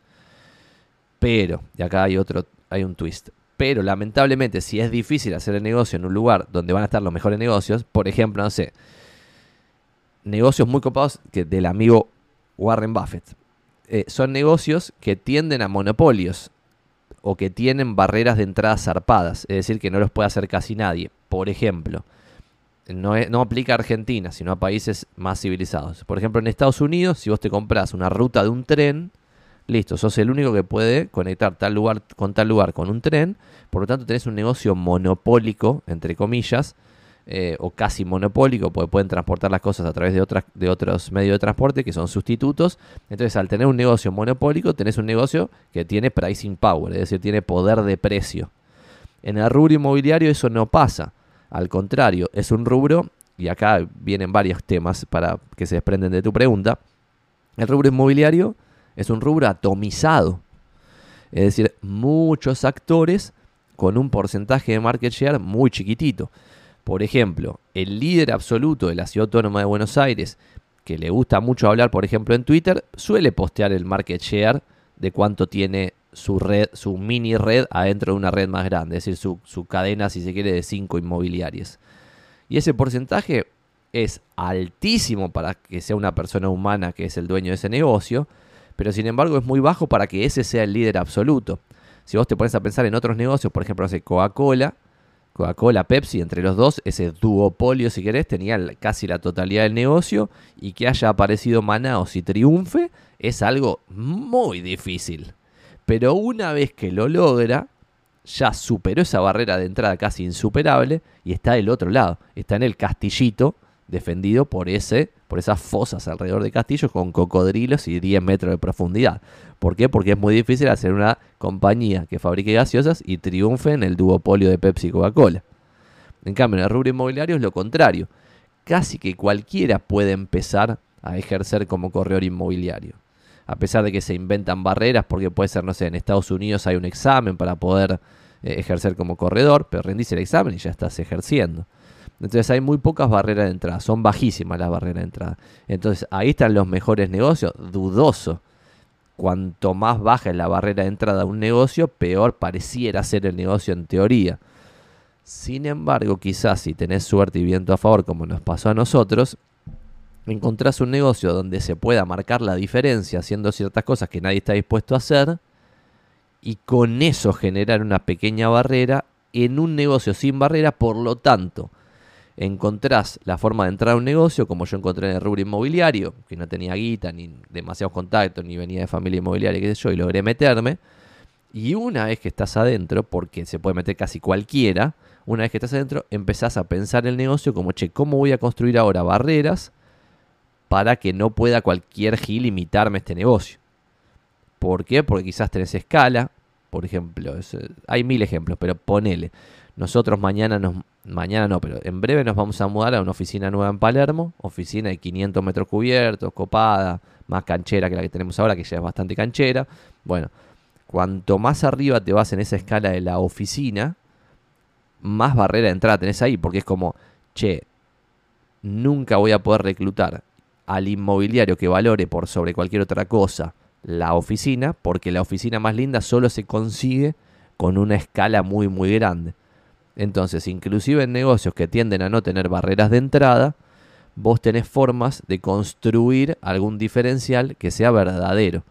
Pero, y acá hay otro, hay un twist. Pero lamentablemente, si es difícil hacer el negocio en un lugar donde van a estar los mejores negocios, por ejemplo, no sé, negocios muy copados que del amigo Warren Buffett. Eh, son negocios que tienden a monopolios o que tienen barreras de entrada zarpadas, es decir, que no los puede hacer casi nadie. Por ejemplo, no, aplica a Argentina, sino a países más civilizados. Por ejemplo, en Estados Unidos, si vos te compras una ruta de un tren, listo, sos el único que puede conectar tal lugar con tal lugar con un tren, por lo tanto tenés un negocio monopólico, entre comillas, eh, o casi monopólico, porque pueden transportar las cosas a través de, otras, de otros medios de transporte que son sustitutos. Entonces, al tener un negocio monopólico, tenés un negocio que tiene pricing power, es decir, tiene poder de precio. En el rubro inmobiliario eso no pasa. Al contrario, es un rubro, y acá vienen varios temas para que se desprenden de tu pregunta. El rubro inmobiliario es un rubro atomizado. Es decir, muchos actores con un porcentaje de market share muy chiquitito. Por ejemplo, el líder absoluto de la Ciudad Autónoma de Buenos Aires, que le gusta mucho hablar, por ejemplo, en Twitter, suele postear el market share de cuánto tiene su red, su mini red adentro de una red más grande, es decir, su, su cadena, si se quiere, de cinco inmobiliarias. Y ese porcentaje es altísimo para que sea una persona humana que es el dueño de ese negocio, pero sin embargo es muy bajo para que ese sea el líder absoluto. Si vos te pones a pensar en otros negocios, por ejemplo, hace Coca-Cola, Coca-Cola, Pepsi, entre los dos, ese duopolio, si querés, tenía casi la totalidad del negocio y que haya aparecido Manaos y triunfe es algo muy difícil. Pero una vez que lo logra, ya superó esa barrera de entrada casi insuperable y está del otro lado, está en el castillito defendido por ese por esas fosas alrededor de castillos con cocodrilos y 10 metros de profundidad. ¿Por qué? Porque es muy difícil hacer una compañía que fabrique gaseosas y triunfe en el duopolio de Pepsi y Coca-Cola. En cambio, en el rubro inmobiliario es lo contrario. Casi que cualquiera puede empezar a ejercer como corredor inmobiliario. A pesar de que se inventan barreras, porque puede ser, no sé, en Estados Unidos hay un examen para poder eh, ejercer como corredor, pero rendís el examen y ya estás ejerciendo. Entonces hay muy pocas barreras de entrada, son bajísimas las barreras de entrada. Entonces ahí están los mejores negocios, dudoso. cuanto más baja es la barrera de entrada a un negocio, peor pareciera ser el negocio en teoría. Sin embargo, quizás si tenés suerte y viento a favor, como nos pasó a nosotros, encontrás un negocio donde se pueda marcar la diferencia haciendo ciertas cosas que nadie está dispuesto a hacer y con eso generar una pequeña barrera en un negocio sin barrera, por lo tanto, encontrás la forma de entrar a un negocio, como yo encontré en el rubro inmobiliario, que no tenía guita, ni demasiados contactos, ni venía de familia inmobiliaria, qué sé yo, y logré meterme. Y una vez que estás adentro, porque se puede meter casi cualquiera, una vez que estás adentro, empezás a pensar el negocio como, che, ¿cómo voy a construir ahora barreras para que no pueda cualquier gil imitarme este negocio? ¿Por qué? Porque quizás tenés escala, por ejemplo, hay mil ejemplos, pero ponele. Nosotros mañana nos, mañana no, pero en breve nos vamos a mudar a una oficina nueva en Palermo, oficina de 500 metros cubiertos, copada, más canchera que la que tenemos ahora, que ya es bastante canchera. Bueno, cuanto más arriba te vas en esa escala de la oficina, más barrera de entrada tenés ahí, porque es como, che, nunca voy a poder reclutar al inmobiliario que valore por sobre cualquier otra cosa la oficina, porque la oficina más linda solo se consigue con una escala muy muy grande. Entonces, inclusive en negocios que tienden a no tener barreras de entrada, vos tenés formas de construir algún diferencial que sea verdadero.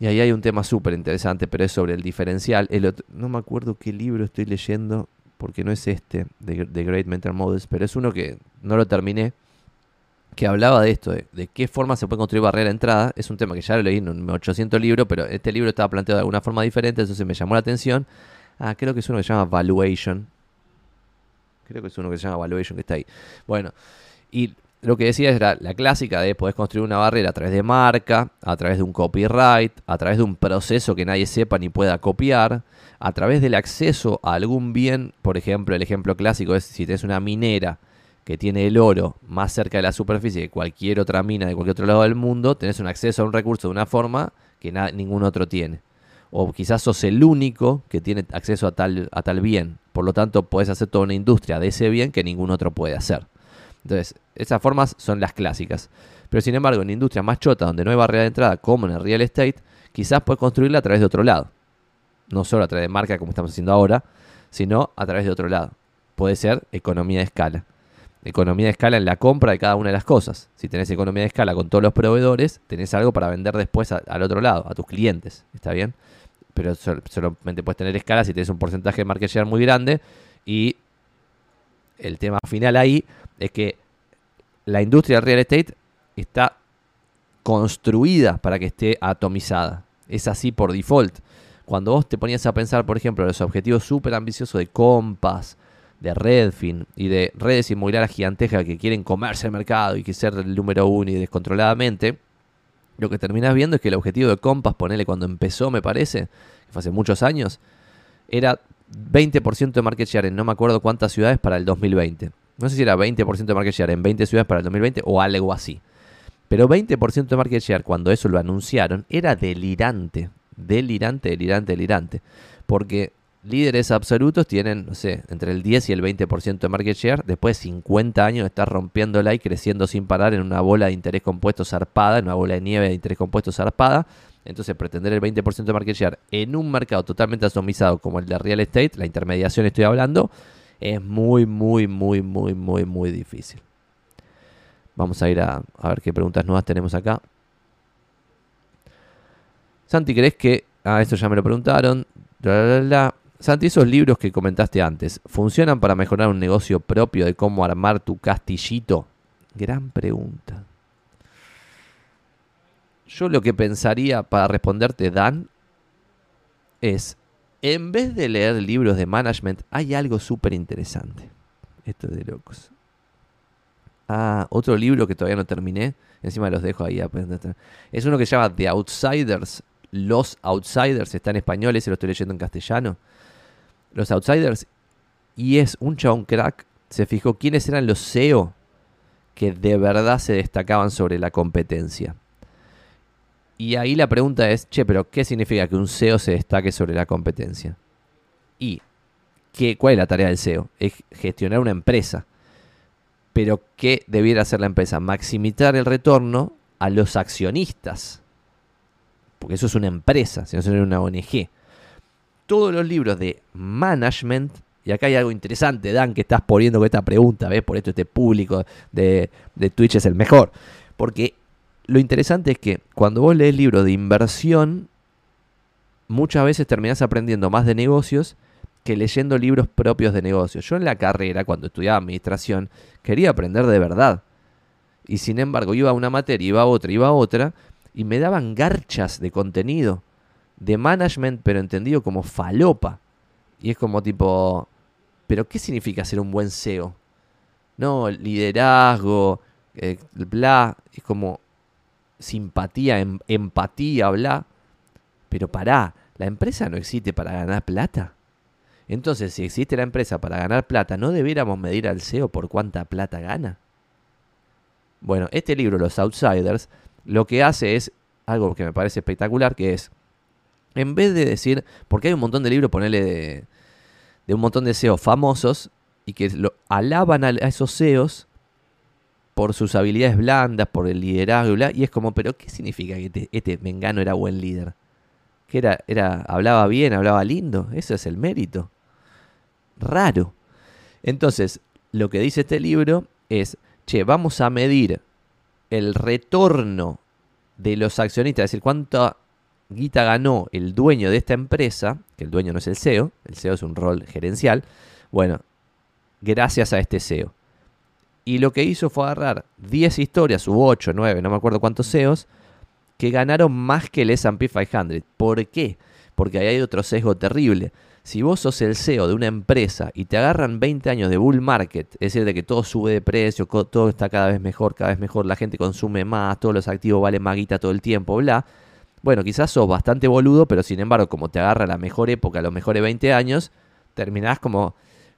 Y ahí hay un tema súper interesante, pero es sobre el diferencial. no me acuerdo qué libro estoy leyendo, porque no es este, de, de Great Mental Models, pero es uno que no lo terminé que hablaba de esto, de, qué forma se puede construir barrera de entrada. Es un tema que ya lo leí en un 800 libros, pero este libro estaba planteado de alguna forma diferente, entonces me llamó la atención. Ah, creo que es uno que se llama Valuation. Creo que es uno que se llama Valuation que está ahí. Bueno, y lo que decía era la clásica de poder construir una barrera a través de marca, a través de un copyright, a través de un proceso que nadie sepa ni pueda copiar, a través del acceso a algún bien. Por ejemplo, el ejemplo clásico es si tienes una minera que tiene el oro más cerca de la superficie que cualquier otra mina de cualquier otro lado del mundo, tenés un acceso a un recurso de una forma que ningún otro tiene. O quizás sos el único que tiene acceso a tal, a tal bien. Por lo tanto, puedes hacer toda una industria de ese bien que ningún otro puede hacer. Entonces, esas formas son las clásicas. Pero sin embargo, en industrias más chotas, donde no hay barrera de entrada, como en el real estate, quizás puedes construirla a través de otro lado. No solo a través de marca, como estamos haciendo ahora, sino a través de otro lado. Puede ser economía de escala economía de escala en la compra de cada una de las cosas. Si tenés economía de escala con todos los proveedores, tenés algo para vender después al otro lado, a tus clientes. ¿Está bien? Pero solamente puedes tener escala si tenés un porcentaje de market share muy grande. Y el tema final ahí es que la industria del real estate está construida para que esté atomizada. Es así por default. Cuando vos te ponías a pensar, por ejemplo, los objetivos súper ambiciosos de Compass, de Redfin y de redes inmobiliarias gigantescas que quieren comerse el mercado y que ser el número uno y descontroladamente, lo que terminas viendo es que el objetivo de Compass, ponele cuando empezó, me parece, que fue hace muchos años, era 20% de market share en no me acuerdo cuántas ciudades para el 2020. No sé si era 20% de market share en 20 ciudades para el 2020 o algo así. Pero 20% de market share cuando eso lo anunciaron era delirante. Delirante, delirante, delirante. Porque líderes absolutos tienen, no sé, entre el 10 y el 20% de market share. Después de 50 años estar rompiéndola y creciendo sin parar en una bola de interés compuesto zarpada, en una bola de nieve de interés compuesto zarpada. Entonces, pretender el 20% de market share en un mercado totalmente atomizado como el de real estate, la intermediación estoy hablando, es muy, muy, muy, muy, muy, muy difícil. Vamos a ir a, a ver qué preguntas nuevas tenemos acá. Santi, ¿crees que... Ah, esto ya me lo preguntaron. Santi, esos libros que comentaste antes, ¿funcionan para mejorar un negocio propio de cómo armar tu castillito? Gran pregunta. Yo lo que pensaría para responderte, Dan, es, en vez de leer libros de management, hay algo súper interesante. Esto es de locos. Ah, otro libro que todavía no terminé, encima los dejo ahí. Es uno que se llama The Outsiders. Los Outsiders, está en español, ese lo estoy leyendo en castellano los Outsiders, y es un chabón crack, se fijó quiénes eran los CEO que de verdad se destacaban sobre la competencia. Y ahí la pregunta es, che, pero ¿qué significa que un CEO se destaque sobre la competencia? Y, ¿qué, ¿cuál es la tarea del CEO? Es gestionar una empresa. Pero ¿qué debiera hacer la empresa? Maximizar el retorno a los accionistas. porque eso es una empresa, si no sería una ONG. Todos los libros de management, y acá hay algo interesante, Dan, que estás poniendo con esta pregunta, ¿ves? Por esto este público de, Twitch es el mejor. Porque lo interesante es que cuando vos lees libros de inversión, muchas veces terminás aprendiendo más de negocios que leyendo libros propios de negocios. Yo en la carrera, cuando estudiaba administración, quería aprender de verdad. Y sin embargo, iba a una materia, iba a otra, iba a otra, y me daban garchas de contenido, de management, pero entendido como falopa. Y es como tipo, ¿pero qué significa ser un buen SEO? No, liderazgo, eh, bla, es como simpatía, em, empatía, bla. Pero pará, ¿la empresa no existe para ganar plata? Entonces, si existe la empresa para ganar plata, ¿no debiéramos medir al CEO por cuánta plata gana? Bueno, este libro, Los Outsiders, lo que hace es algo que me parece espectacular, que es, en vez de decir, porque hay un montón de libros, ponerle de, un montón de CEOs famosos y que lo, alaban a, esos CEOs por sus habilidades blandas, por el liderazgo y bla, y es como, pero ¿qué significa que este, este Mengano era buen líder? Que era, era, hablaba bien, hablaba lindo, eso es el mérito raro. Entonces, lo que dice este libro es, che, vamos a medir el retorno de los accionistas, es decir, cuánta guita ganó el dueño de esta empresa, que el dueño no es el CEO, el CEO es un rol gerencial, bueno, gracias a este CEO. Y lo que hizo fue agarrar 10 historias, u 8, 9, no me acuerdo cuántos CEOs, que ganaron más que el SP 500. ¿Por qué? Porque ahí hay otro sesgo terrible. Si vos sos el CEO de una empresa y te agarran 20 años de bull market, es decir, de que todo sube de precio, todo está cada vez mejor, cada vez mejor, la gente consume más, todos los activos valen más guita todo el tiempo, bla. Bueno, quizás sos bastante boludo, pero sin embargo, como te agarra la mejor época, los mejores 20 años, terminás como,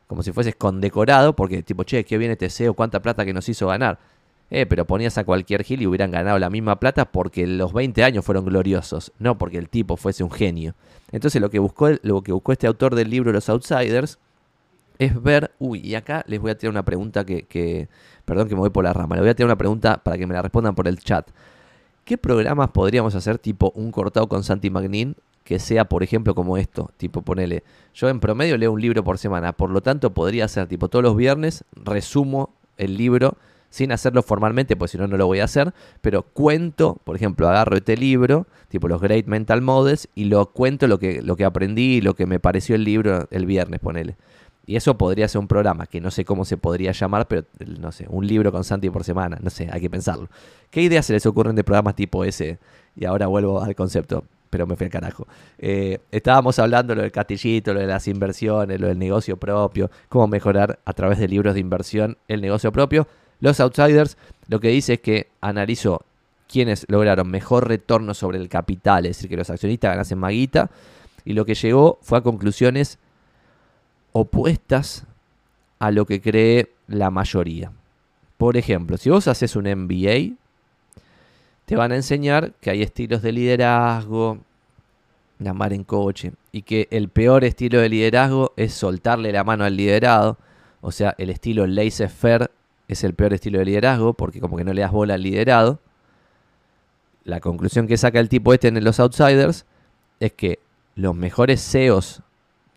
como si fueses condecorado, porque tipo, che, qué bien este CEO, cuánta plata que nos hizo ganar. Eh, pero ponías a cualquier gil y hubieran ganado la misma plata porque los 20 años fueron gloriosos, no porque el tipo fuese un genio. Entonces lo que buscó, lo que buscó este autor del libro Los Outsiders es ver, uy, y acá les voy a tirar una pregunta que, perdón que me voy por la rama, les voy a tirar una pregunta para que me la respondan por el chat. ¿Qué programas podríamos hacer tipo un cortado con Santi Magnin que sea, por ejemplo, como esto? Tipo, ponele, yo en promedio leo un libro por semana, por lo tanto podría ser tipo todos los viernes resumo el libro sin hacerlo formalmente, pues si no, no lo voy a hacer, pero cuento, por ejemplo, agarro este libro, tipo los Great Mental Models, y lo cuento lo que, lo que aprendí lo que me pareció el libro el viernes, ponele. Y eso podría ser un programa, que no sé cómo se podría llamar, pero no sé, un libro con Santi por semana, no sé, hay que pensarlo. ¿Qué ideas se les ocurren de programas tipo ese? Y ahora vuelvo al concepto, pero me fui al carajo. Eh, estábamos hablando lo del castillito, lo de las inversiones, lo del negocio propio, cómo mejorar a través de libros de inversión el negocio propio. Los Outsiders lo que dice es que analizó quienes lograron mejor retorno sobre el capital, es decir, que los accionistas ganasen maguita, y lo que llegó fue a conclusiones opuestas a lo que cree la mayoría. Por ejemplo, si vos haces un MBA, te van a enseñar que hay estilos de liderazgo, llamar en coche, y que el peor estilo de liderazgo es soltarle la mano al liderado, o sea, el estilo laissez-faire es el peor estilo de liderazgo porque como que no le das bola al liderado. La conclusión que saca el tipo este en los Outsiders es que los mejores CEOs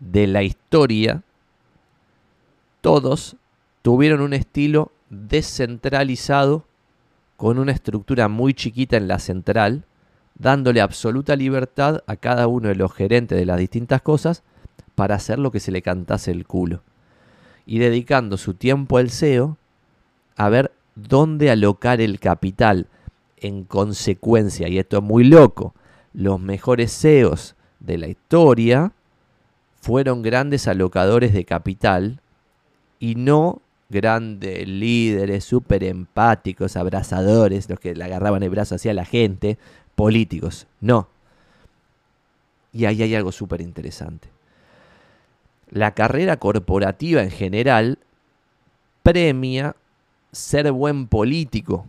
de la historia, todos tuvieron un estilo descentralizado con una estructura muy chiquita en la central, dándole absoluta libertad a cada uno de los gerentes de las distintas cosas para hacer lo que se le cantase el culo. Y dedicando su tiempo al CEO a ver dónde alocar el capital. En consecuencia, y esto es muy loco, los mejores CEOs de la historia fueron grandes alocadores de capital y no grandes líderes súper empáticos, abrazadores, los que le agarraban el brazo hacia la gente, políticos. No. Y ahí hay algo súper interesante. La carrera corporativa en general premia ser buen político.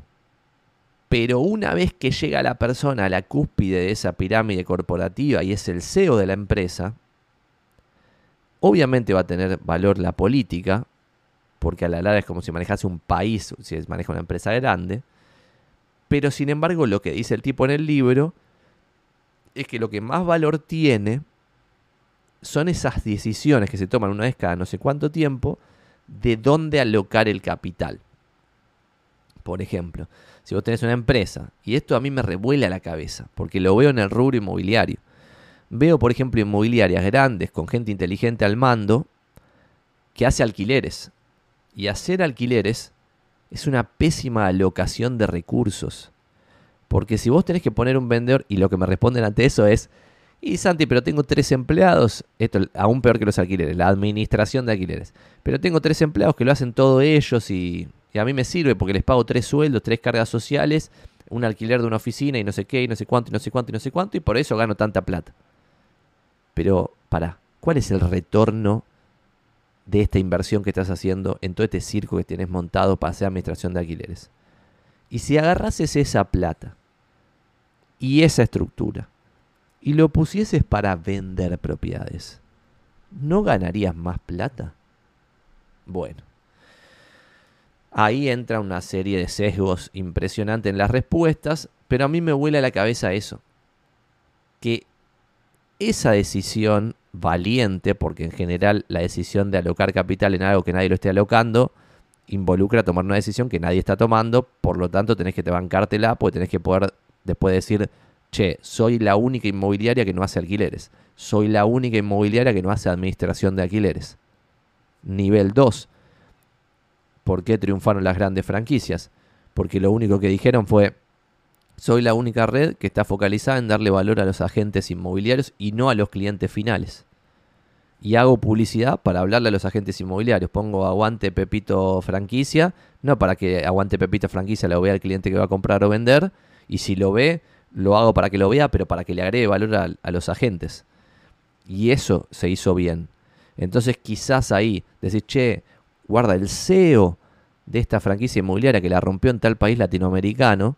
Pero una vez que llega la persona a la cúspide de esa pirámide corporativa y es el CEO de la empresa, obviamente va a tener valor la política, porque a la larga es como si manejase un país, si maneja una empresa grande. Pero sin embargo, lo que dice el tipo en el libro es que lo que más valor tiene son esas decisiones que se toman una vez cada no sé cuánto tiempo de dónde alocar el capital. Por ejemplo, si vos tenés una empresa, y esto a mí me revuela la cabeza, porque lo veo en el rubro inmobiliario. Veo, por ejemplo, inmobiliarias grandes con gente inteligente al mando que hace alquileres. Y hacer alquileres es una pésima alocación de recursos. Porque si vos tenés que poner un vendedor, y lo que me responden ante eso es, y Santi, pero tengo tres empleados, esto aún peor que los alquileres, la administración de alquileres. Pero tengo tres empleados que lo hacen todo ellos y, y a mí me sirve porque les pago tres sueldos, tres cargas sociales, un alquiler de una oficina y no sé qué, y no sé cuánto, y no sé cuánto, y no sé cuánto, y por eso gano tanta plata. Pero, para, ¿cuál es el retorno de esta inversión que estás haciendo en todo este circo que tienes montado para hacer administración de alquileres? Y si agarrases esa plata y esa estructura y lo pusieses para vender propiedades, ¿no ganarías más plata? Bueno, ahí entra una serie de sesgos impresionantes en las respuestas, pero a mí me vuela la cabeza eso, que esa decisión valiente, porque en general la decisión de alocar capital en algo que nadie lo esté alocando, involucra tomar una decisión que nadie está tomando, por lo tanto tenés que te bancártela, porque tenés que poder después decir, che, soy la única inmobiliaria que no hace alquileres, soy la única inmobiliaria que no hace administración de alquileres. Nivel 2. ¿Por qué triunfaron las grandes franquicias? Porque lo único que dijeron fue, soy la única red que está focalizada en darle valor a los agentes inmobiliarios y no a los clientes finales. Y hago publicidad para hablarle a los agentes inmobiliarios. Pongo aguante Pepito franquicia, no para que aguante Pepito franquicia lo vea el cliente que va a comprar o vender. Y si lo ve, lo hago para que lo vea, pero para que le agregue valor a, a los agentes. Y eso se hizo bien. Entonces quizás ahí decir, che, guarda el CEO de esta franquicia inmobiliaria que la rompió en tal país latinoamericano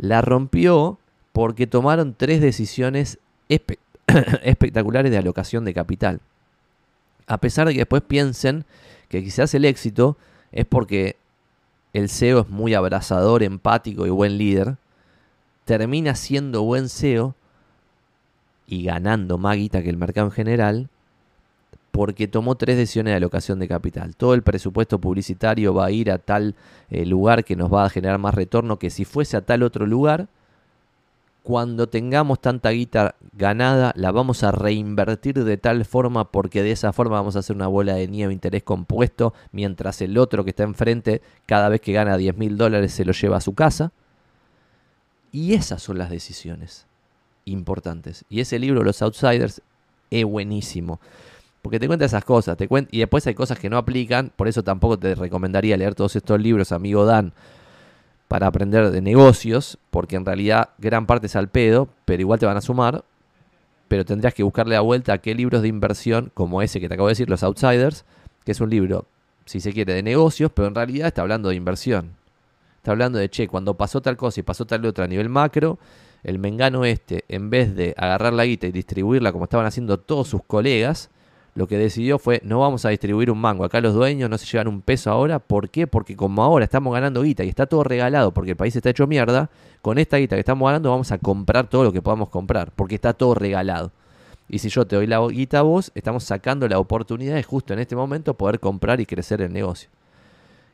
la rompió porque tomaron tres decisiones espectaculares de alocación de capital. A pesar de que después piensen que quizás el éxito es porque el CEO es muy abrazador, empático y buen líder, termina siendo buen CEO y ganando más guita que el mercado en general, porque tomó tres decisiones de alocación de capital. Todo el presupuesto publicitario va a ir a tal eh, lugar que nos va a generar más retorno que si fuese a tal otro lugar. Cuando tengamos tanta guita ganada, la vamos a reinvertir de tal forma porque de esa forma vamos a hacer una bola de nieve interés compuesto, mientras el otro que está enfrente, cada vez que gana 10 mil dólares, se lo lleva a su casa. Y esas son las decisiones importantes. Y ese libro, Los Outsiders, es buenísimo. Porque te cuenta esas cosas, te cuenta, y después hay cosas que no aplican, por eso tampoco te recomendaría leer todos estos libros, amigo Dan, para aprender de negocios, porque en realidad gran parte es al pedo, pero igual te van a sumar, pero tendrías que buscarle la vuelta a qué libros de inversión, como ese que te acabo de decir, Los Outsiders, que es un libro, si se quiere, de negocios, pero en realidad está hablando de inversión. Está hablando de, che, cuando pasó tal cosa y pasó tal otra a nivel macro, el mengano este, en vez de agarrar la guita y distribuirla como estaban haciendo todos sus colegas, lo que decidió fue no vamos a distribuir un mango. Acá los dueños no se llevan un peso ahora. ¿Por qué? Porque como ahora estamos ganando guita y está todo regalado porque el país está hecho mierda, con esta guita que estamos ganando vamos a comprar todo lo que podamos comprar porque está todo regalado. Y si yo te doy la guita a vos, estamos sacando la oportunidad de justo en este momento poder comprar y crecer el negocio.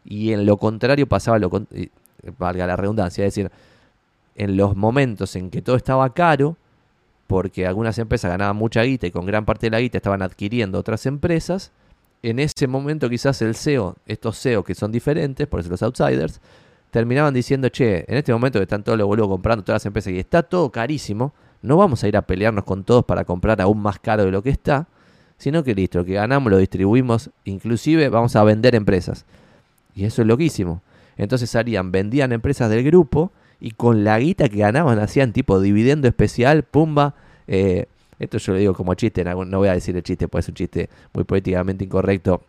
Y en lo contrario pasaba lo valga la redundancia, es decir, en los momentos en que todo estaba caro, porque algunas empresas ganaban mucha guita y con gran parte de la guita estaban adquiriendo otras empresas, en ese momento quizás el CEO, estos CEO que son diferentes, por eso los outsiders, terminaban diciendo, che, en este momento que están todos los boludos comprando todas las empresas y está todo carísimo, no vamos a ir a pelearnos con todos para comprar aún más caro de lo que está, sino que listo, lo que ganamos lo distribuimos, inclusive vamos a vender empresas. Y eso es loquísimo. Entonces harían, vendían empresas del grupo y con la guita que ganaban hacían tipo dividendo especial, pumba. Eh, esto yo lo digo como chiste, no voy a decir el chiste, pues es un chiste muy políticamente incorrecto.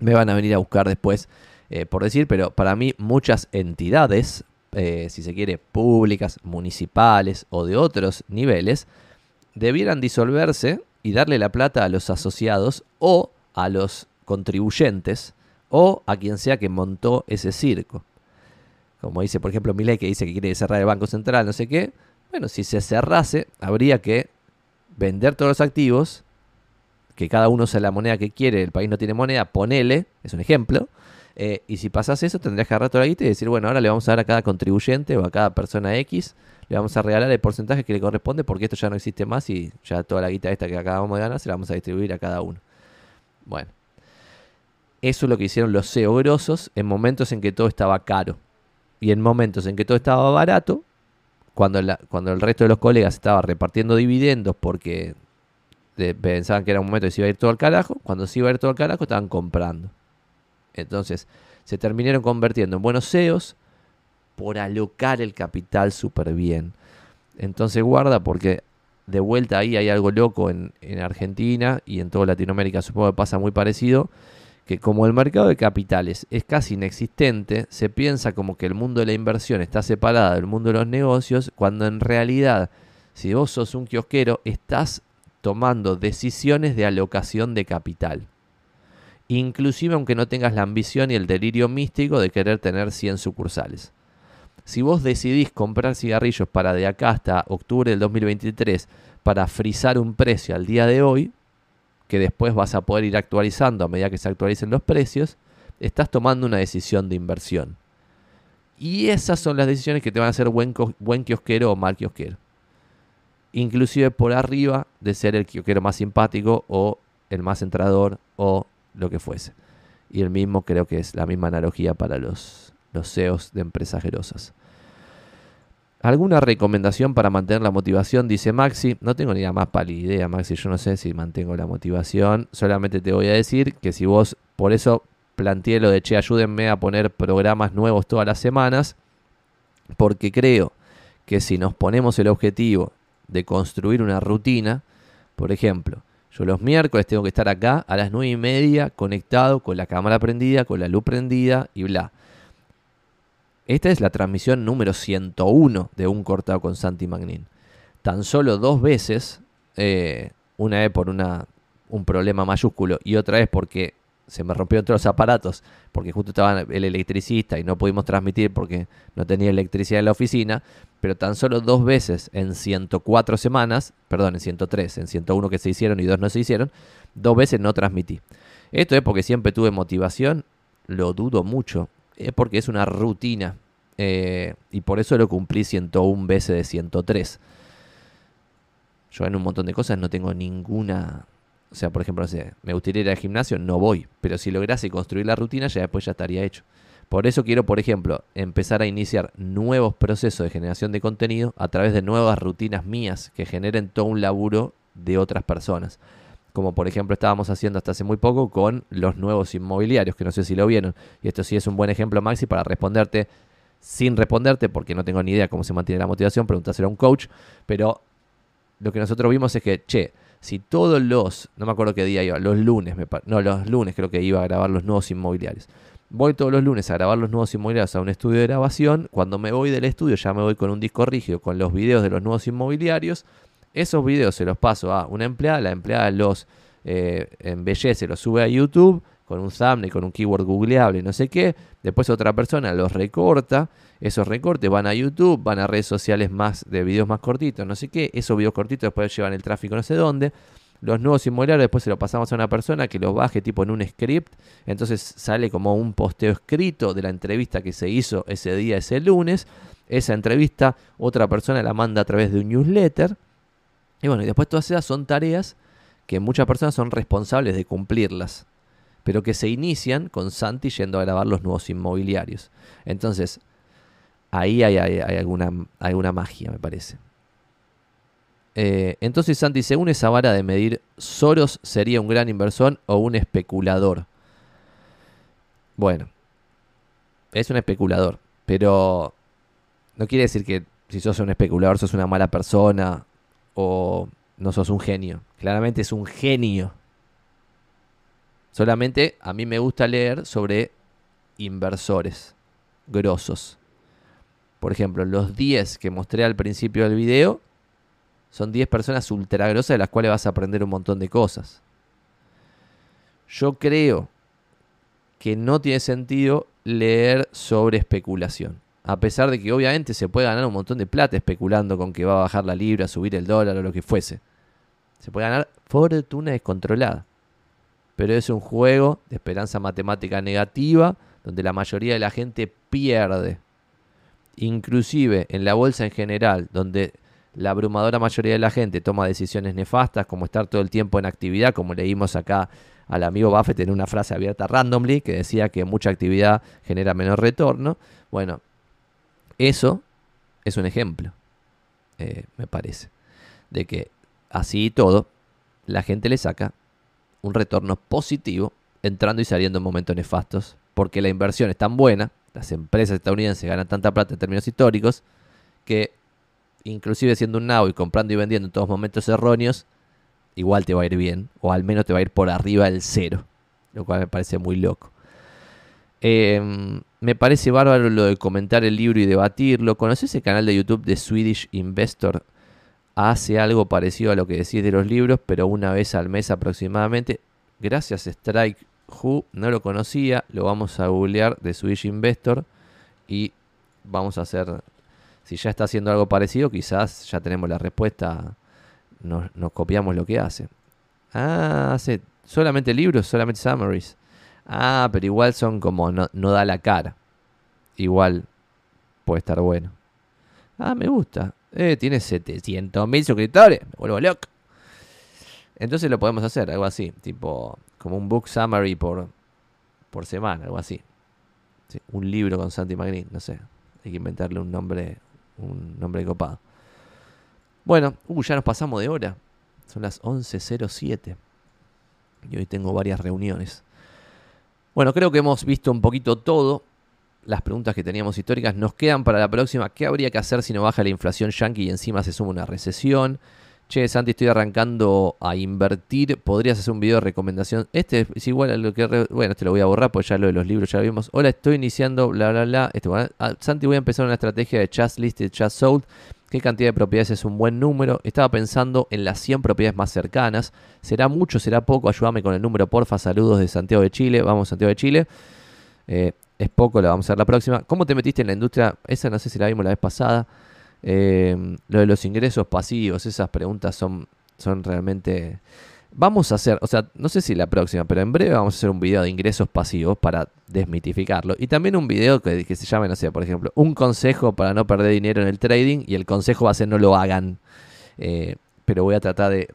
Me van a venir a buscar después eh, por decir, pero para mí muchas entidades, eh, si se quiere, públicas, municipales o de otros niveles, debieran disolverse y darle la plata a los asociados o a los contribuyentes o a quien sea que montó ese circo como dice por ejemplo Milei que dice que quiere cerrar el Banco Central, no sé qué, Bueno, si se cerrase, habría que vender todos los activos, que cada uno sea la moneda que quiere, el país no tiene moneda, ponele, es un ejemplo, eh, y si pasas eso, tendrías que agarrar toda la guita y decir, bueno, ahora le vamos a dar a cada contribuyente o a cada persona X, le vamos a regalar el porcentaje que le corresponde porque esto ya no existe más y ya toda la guita esta que acabamos de ganar se la vamos a distribuir a cada uno. Bueno, eso es lo que hicieron los CEO en momentos en que todo estaba caro. Y en momentos en que todo estaba barato, cuando, cuando el resto de los colegas estaba repartiendo dividendos porque pensaban que era un momento que se iba a ir todo al carajo, cuando se iba a ir todo al carajo estaban comprando. Entonces, se terminaron convirtiendo en buenos CEOs por alocar el capital súper bien. Entonces, guarda porque de vuelta ahí hay algo loco en, en Argentina y en toda Latinoamérica, supongo que pasa muy parecido, que como el mercado de capitales es casi inexistente, se piensa como que el mundo de la inversión está separado del mundo de los negocios, cuando en realidad, si vos sos un kiosquero, estás tomando decisiones de alocación de capital inclusive aunque no tengas la ambición y el delirio místico de querer tener 100 sucursales. Si vos decidís comprar cigarrillos para de acá hasta octubre del 2023 para frizar un precio al día de hoy, que después vas a poder ir actualizando a medida que se actualicen los precios, estás tomando una decisión de inversión. Y esas son las decisiones que te van a hacer buen, buen kiosquero o mal kiosquero. Inclusive por arriba de ser el kiosquero más simpático o el más entrador o lo que fuese. Y el mismo creo que es la misma analogía para los, los CEOs de empresas gerosas. ¿Alguna recomendación para mantener la motivación? Dice Maxi. No tengo ni la más pálida idea, Maxi. Yo no sé si mantengo la motivación. Solamente te voy a decir que si vos, por eso planteé lo de, che, ayúdenme a poner programas nuevos todas las semanas. Porque creo que si nos ponemos el objetivo de construir una rutina, por ejemplo, yo los miércoles tengo que estar acá a las nueve y media conectado con la cámara prendida, con la luz prendida y bla. Esta es la transmisión número 101 de un cortado con Santi Magnin. Tan solo dos veces, eh, una vez por un problema mayúsculo y otra vez porque se me rompieron todos los aparatos porque justo estaba el electricista y no pudimos transmitir porque no tenía electricidad en la oficina, pero tan solo dos veces en 104 semanas, perdón, en 103, en 101 que se hicieron y dos no se hicieron, dos veces no transmití. Esto es porque siempre tuve motivación, lo dudo mucho, es porque es una rutina eh, y por eso lo cumplí 101 veces de 103. Yo en un montón de cosas no tengo ninguna o sea, por ejemplo, me gustaría ir al gimnasio, no voy. Pero si lograse construir la rutina, ya después ya estaría hecho. Por eso quiero, por ejemplo, empezar a iniciar nuevos procesos de generación de contenido a través de nuevas rutinas mías que generen todo un laburo de otras personas. Como por ejemplo estábamos haciendo hasta hace muy poco con los nuevos inmobiliarios, que no sé si lo vieron. Y esto sí es un buen ejemplo, Maxi, para responderte sin responderte, porque no tengo ni idea cómo se mantiene la motivación, preguntárselo a un coach. Pero lo que nosotros vimos es que, che, si todos los, no me acuerdo qué día iba, los lunes, me, no, los lunes creo que iba a grabar los nuevos inmobiliarios. Voy todos los lunes a grabar los nuevos inmobiliarios a un estudio de grabación. Cuando me voy del estudio ya me voy con un disco rígido con los videos de los nuevos inmobiliarios. Esos videos se los paso a una empleada, la empleada los eh, embellece, los sube a YouTube con un thumbnail, con un keyword googleable, no sé qué. Después otra persona los recorta. Esos recortes van a YouTube, van a redes sociales más de videos más cortitos, no sé qué. Esos videos cortitos después llevan el tráfico no sé dónde. Los nuevos inmobiliarios después se lo pasamos a una persona que los baje tipo en un script. Entonces sale como un posteo escrito de la entrevista que se hizo ese día, ese lunes. Esa entrevista otra persona la manda a través de un newsletter. Y bueno, y después todas esas son tareas que muchas personas son responsables de cumplirlas pero que se inician con Santi yendo a grabar los nuevos inmobiliarios. Entonces, ahí hay, alguna, alguna, magia, me parece. Eh, entonces Santi, según esa vara de medir, ¿Soros sería un gran inversor o un especulador? Bueno, es un especulador, pero no quiere decir que si sos un especulador sos una mala persona o no sos un genio. Claramente es un genio Solamente a mí me gusta leer sobre inversores grosos. Por ejemplo, los 10 que mostré al principio del video son 10 personas ultra grosas de las cuales vas a aprender un montón de cosas. Yo creo que no tiene sentido leer sobre especulación. A pesar de que obviamente se puede ganar un montón de plata especulando con que va a bajar la libra, subir el dólar o lo que fuese. Se puede ganar fortuna descontrolada. Pero es un juego de esperanza matemática negativa donde la mayoría de la gente pierde. Inclusive en la bolsa en general, donde la abrumadora mayoría de la gente toma decisiones nefastas, como estar todo el tiempo en actividad, como leímos acá al amigo Buffett en una frase abierta randomly, que decía que mucha actividad genera menor retorno. Bueno, eso es un ejemplo, eh, me parece, de que así y todo, la gente le saca un retorno positivo entrando y saliendo en momentos nefastos, porque la inversión es tan buena, las empresas estadounidenses ganan tanta plata en términos históricos, que inclusive siendo un now y comprando y vendiendo en todos momentos erróneos, igual te va a ir bien, o al menos te va a ir por arriba del cero, lo cual me parece muy loco. Em, me parece bárbaro lo de comentar el libro y debatirlo. ¿Conoces ese canal de YouTube de Swedish Investor? Hace algo parecido a lo que decís de los libros, pero una vez al mes aproximadamente. Gracias Strike Who, no lo conocía, lo vamos a googlear de Swedish Investor y vamos a hacer, si ya está haciendo algo parecido, quizás ya tenemos la respuesta nos, copiamos lo que hace. Ah, hace solamente libros, solamente summaries. Ah, pero igual son como no, da la cara. Igual puede estar bueno. Ah, me gusta. Eh, tiene 700 mil suscriptores. Me vuelvo loco. Entonces lo podemos hacer, algo así. Tipo, como un book summary por, por semana, algo así. un libro con Santi Magnin, no sé. Hay que inventarle un nombre, un nombre copado. Bueno, uh, ya nos pasamos de hora. Son las 11.07. Y hoy tengo varias reuniones. Bueno, creo que hemos visto un poquito todo. Las preguntas que teníamos históricas nos quedan para la próxima. ¿Qué habría que hacer si no baja la inflación yankee y encima se suma una recesión? Che, Santi, estoy arrancando a invertir. ¿Podrías hacer un video de recomendación? Este es igual a lo que... Bueno, este lo voy a borrar porque ya lo de los libros ya lo vimos. Hola, estoy iniciando, bla, bla, bla. Este, ah, Santi, voy a empezar una estrategia de Just Listed, Just Sold. ¿Qué cantidad de propiedades es un buen número? Estaba pensando en las 100 propiedades más cercanas. ¿Será mucho? ¿Será poco? Ayúdame con el número, porfa. Saludos de Santiago de Chile. Vamos, Santiago de Chile. Eh, es poco, la vamos a ver la próxima. ¿Cómo te metiste en la industria? Esa no sé si la vimos la vez pasada. Eh, lo de los ingresos pasivos, esas preguntas son, son realmente Vamos a hacer, o sea, no sé si la próxima, pero en breve vamos a hacer un video de ingresos pasivos para desmitificarlo. Y también un video que, se llame, no sé, por ejemplo, un consejo para no perder dinero en el trading. Y el consejo va a ser no lo hagan. Eh, pero voy a tratar de,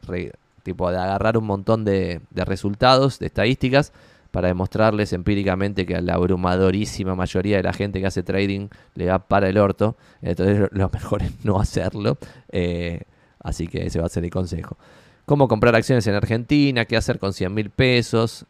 tipo, de agarrar un montón de, resultados, de estadísticas, para demostrarles empíricamente que a la abrumadorísima mayoría de la gente que hace trading le va para el orto. Entonces lo mejor es no hacerlo. Eh, así que ese va a ser el consejo cómo comprar acciones en Argentina, qué hacer con 100 mil pesos.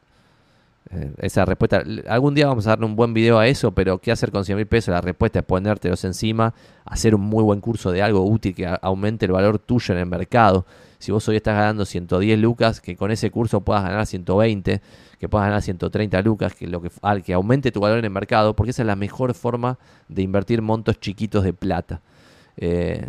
Eh, esa respuesta, algún día vamos a darle un buen video a eso, pero qué hacer con 100 mil pesos, la respuesta es ponértelos encima, hacer un muy buen curso de algo útil que aumente el valor tuyo en el mercado. Si vos hoy estás ganando 110 lucas, que con ese curso puedas ganar 120, que puedas ganar 130 lucas, que, lo que, al que aumente tu valor en el mercado, porque esa es la mejor forma de invertir montos chiquitos de plata. Eh,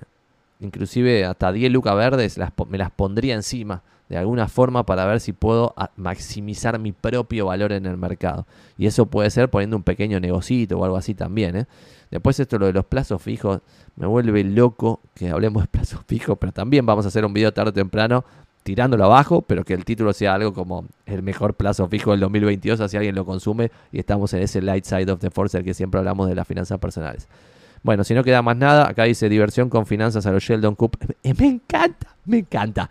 inclusive hasta 10 lucas verdes me las pondría encima de alguna forma para ver si puedo maximizar mi propio valor en el mercado. Y eso puede ser poniendo un pequeño negocito o algo así también. ¿eh? Después esto lo de los plazos fijos me vuelve loco que hablemos de plazos fijos, pero también vamos a hacer un video tarde o temprano tirándolo abajo, pero que el título sea algo como el mejor plazo fijo del 2022, así alguien lo consume y estamos en ese light side of the force, que siempre hablamos de las finanzas personales. Bueno, si no queda más nada, acá dice diversión con finanzas a los Sheldon. Eh, me encanta, me encanta,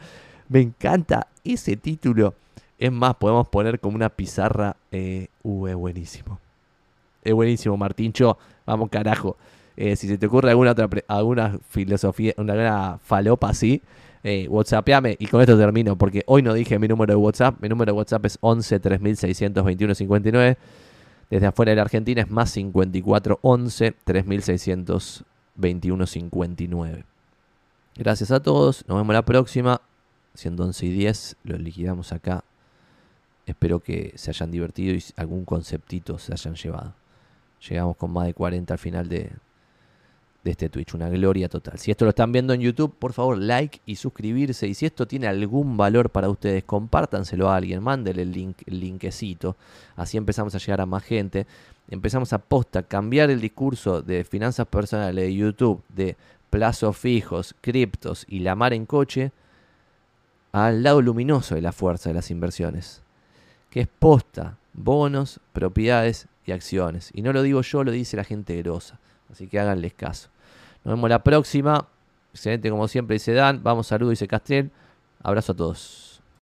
me encanta ese título. Es más, podemos poner como una pizarra. Eh, uh, es buenísimo. Es buenísimo, Martincho. Vamos, carajo. Eh, si se te ocurre alguna otra alguna filosofía, una falopa así, eh, WhatsAppame y con esto termino porque hoy no dije mi número de WhatsApp. Mi número de WhatsApp es 11 3621 59. Desde afuera de la Argentina es más 54 11 3621 59. Gracias a todos. Nos vemos la próxima. Siendo 11 y 10, los liquidamos acá. Espero que se hayan divertido y algún conceptito se hayan llevado. Llegamos con más de 40 al final de, de este Twitch. Una gloria total. Si esto lo están viendo en YouTube, por favor, like y suscribirse. Y si esto tiene algún valor para ustedes, compártanselo a alguien. Mándenle el, link, el linkecito. Así empezamos a llegar a más gente. Empezamos a posta, cambiar el discurso de finanzas personales de YouTube, de plazos fijos, criptos y la mar en coche, al lado luminoso de la fuerza de las inversiones. Que es posta, bonos, propiedades y acciones. Y no lo digo yo, lo dice la gente grosa. Así que háganles caso. Nos vemos la próxima. Excelente como siempre dice Dan. Vamos, saludos, dice Castrel. Abrazo a todos.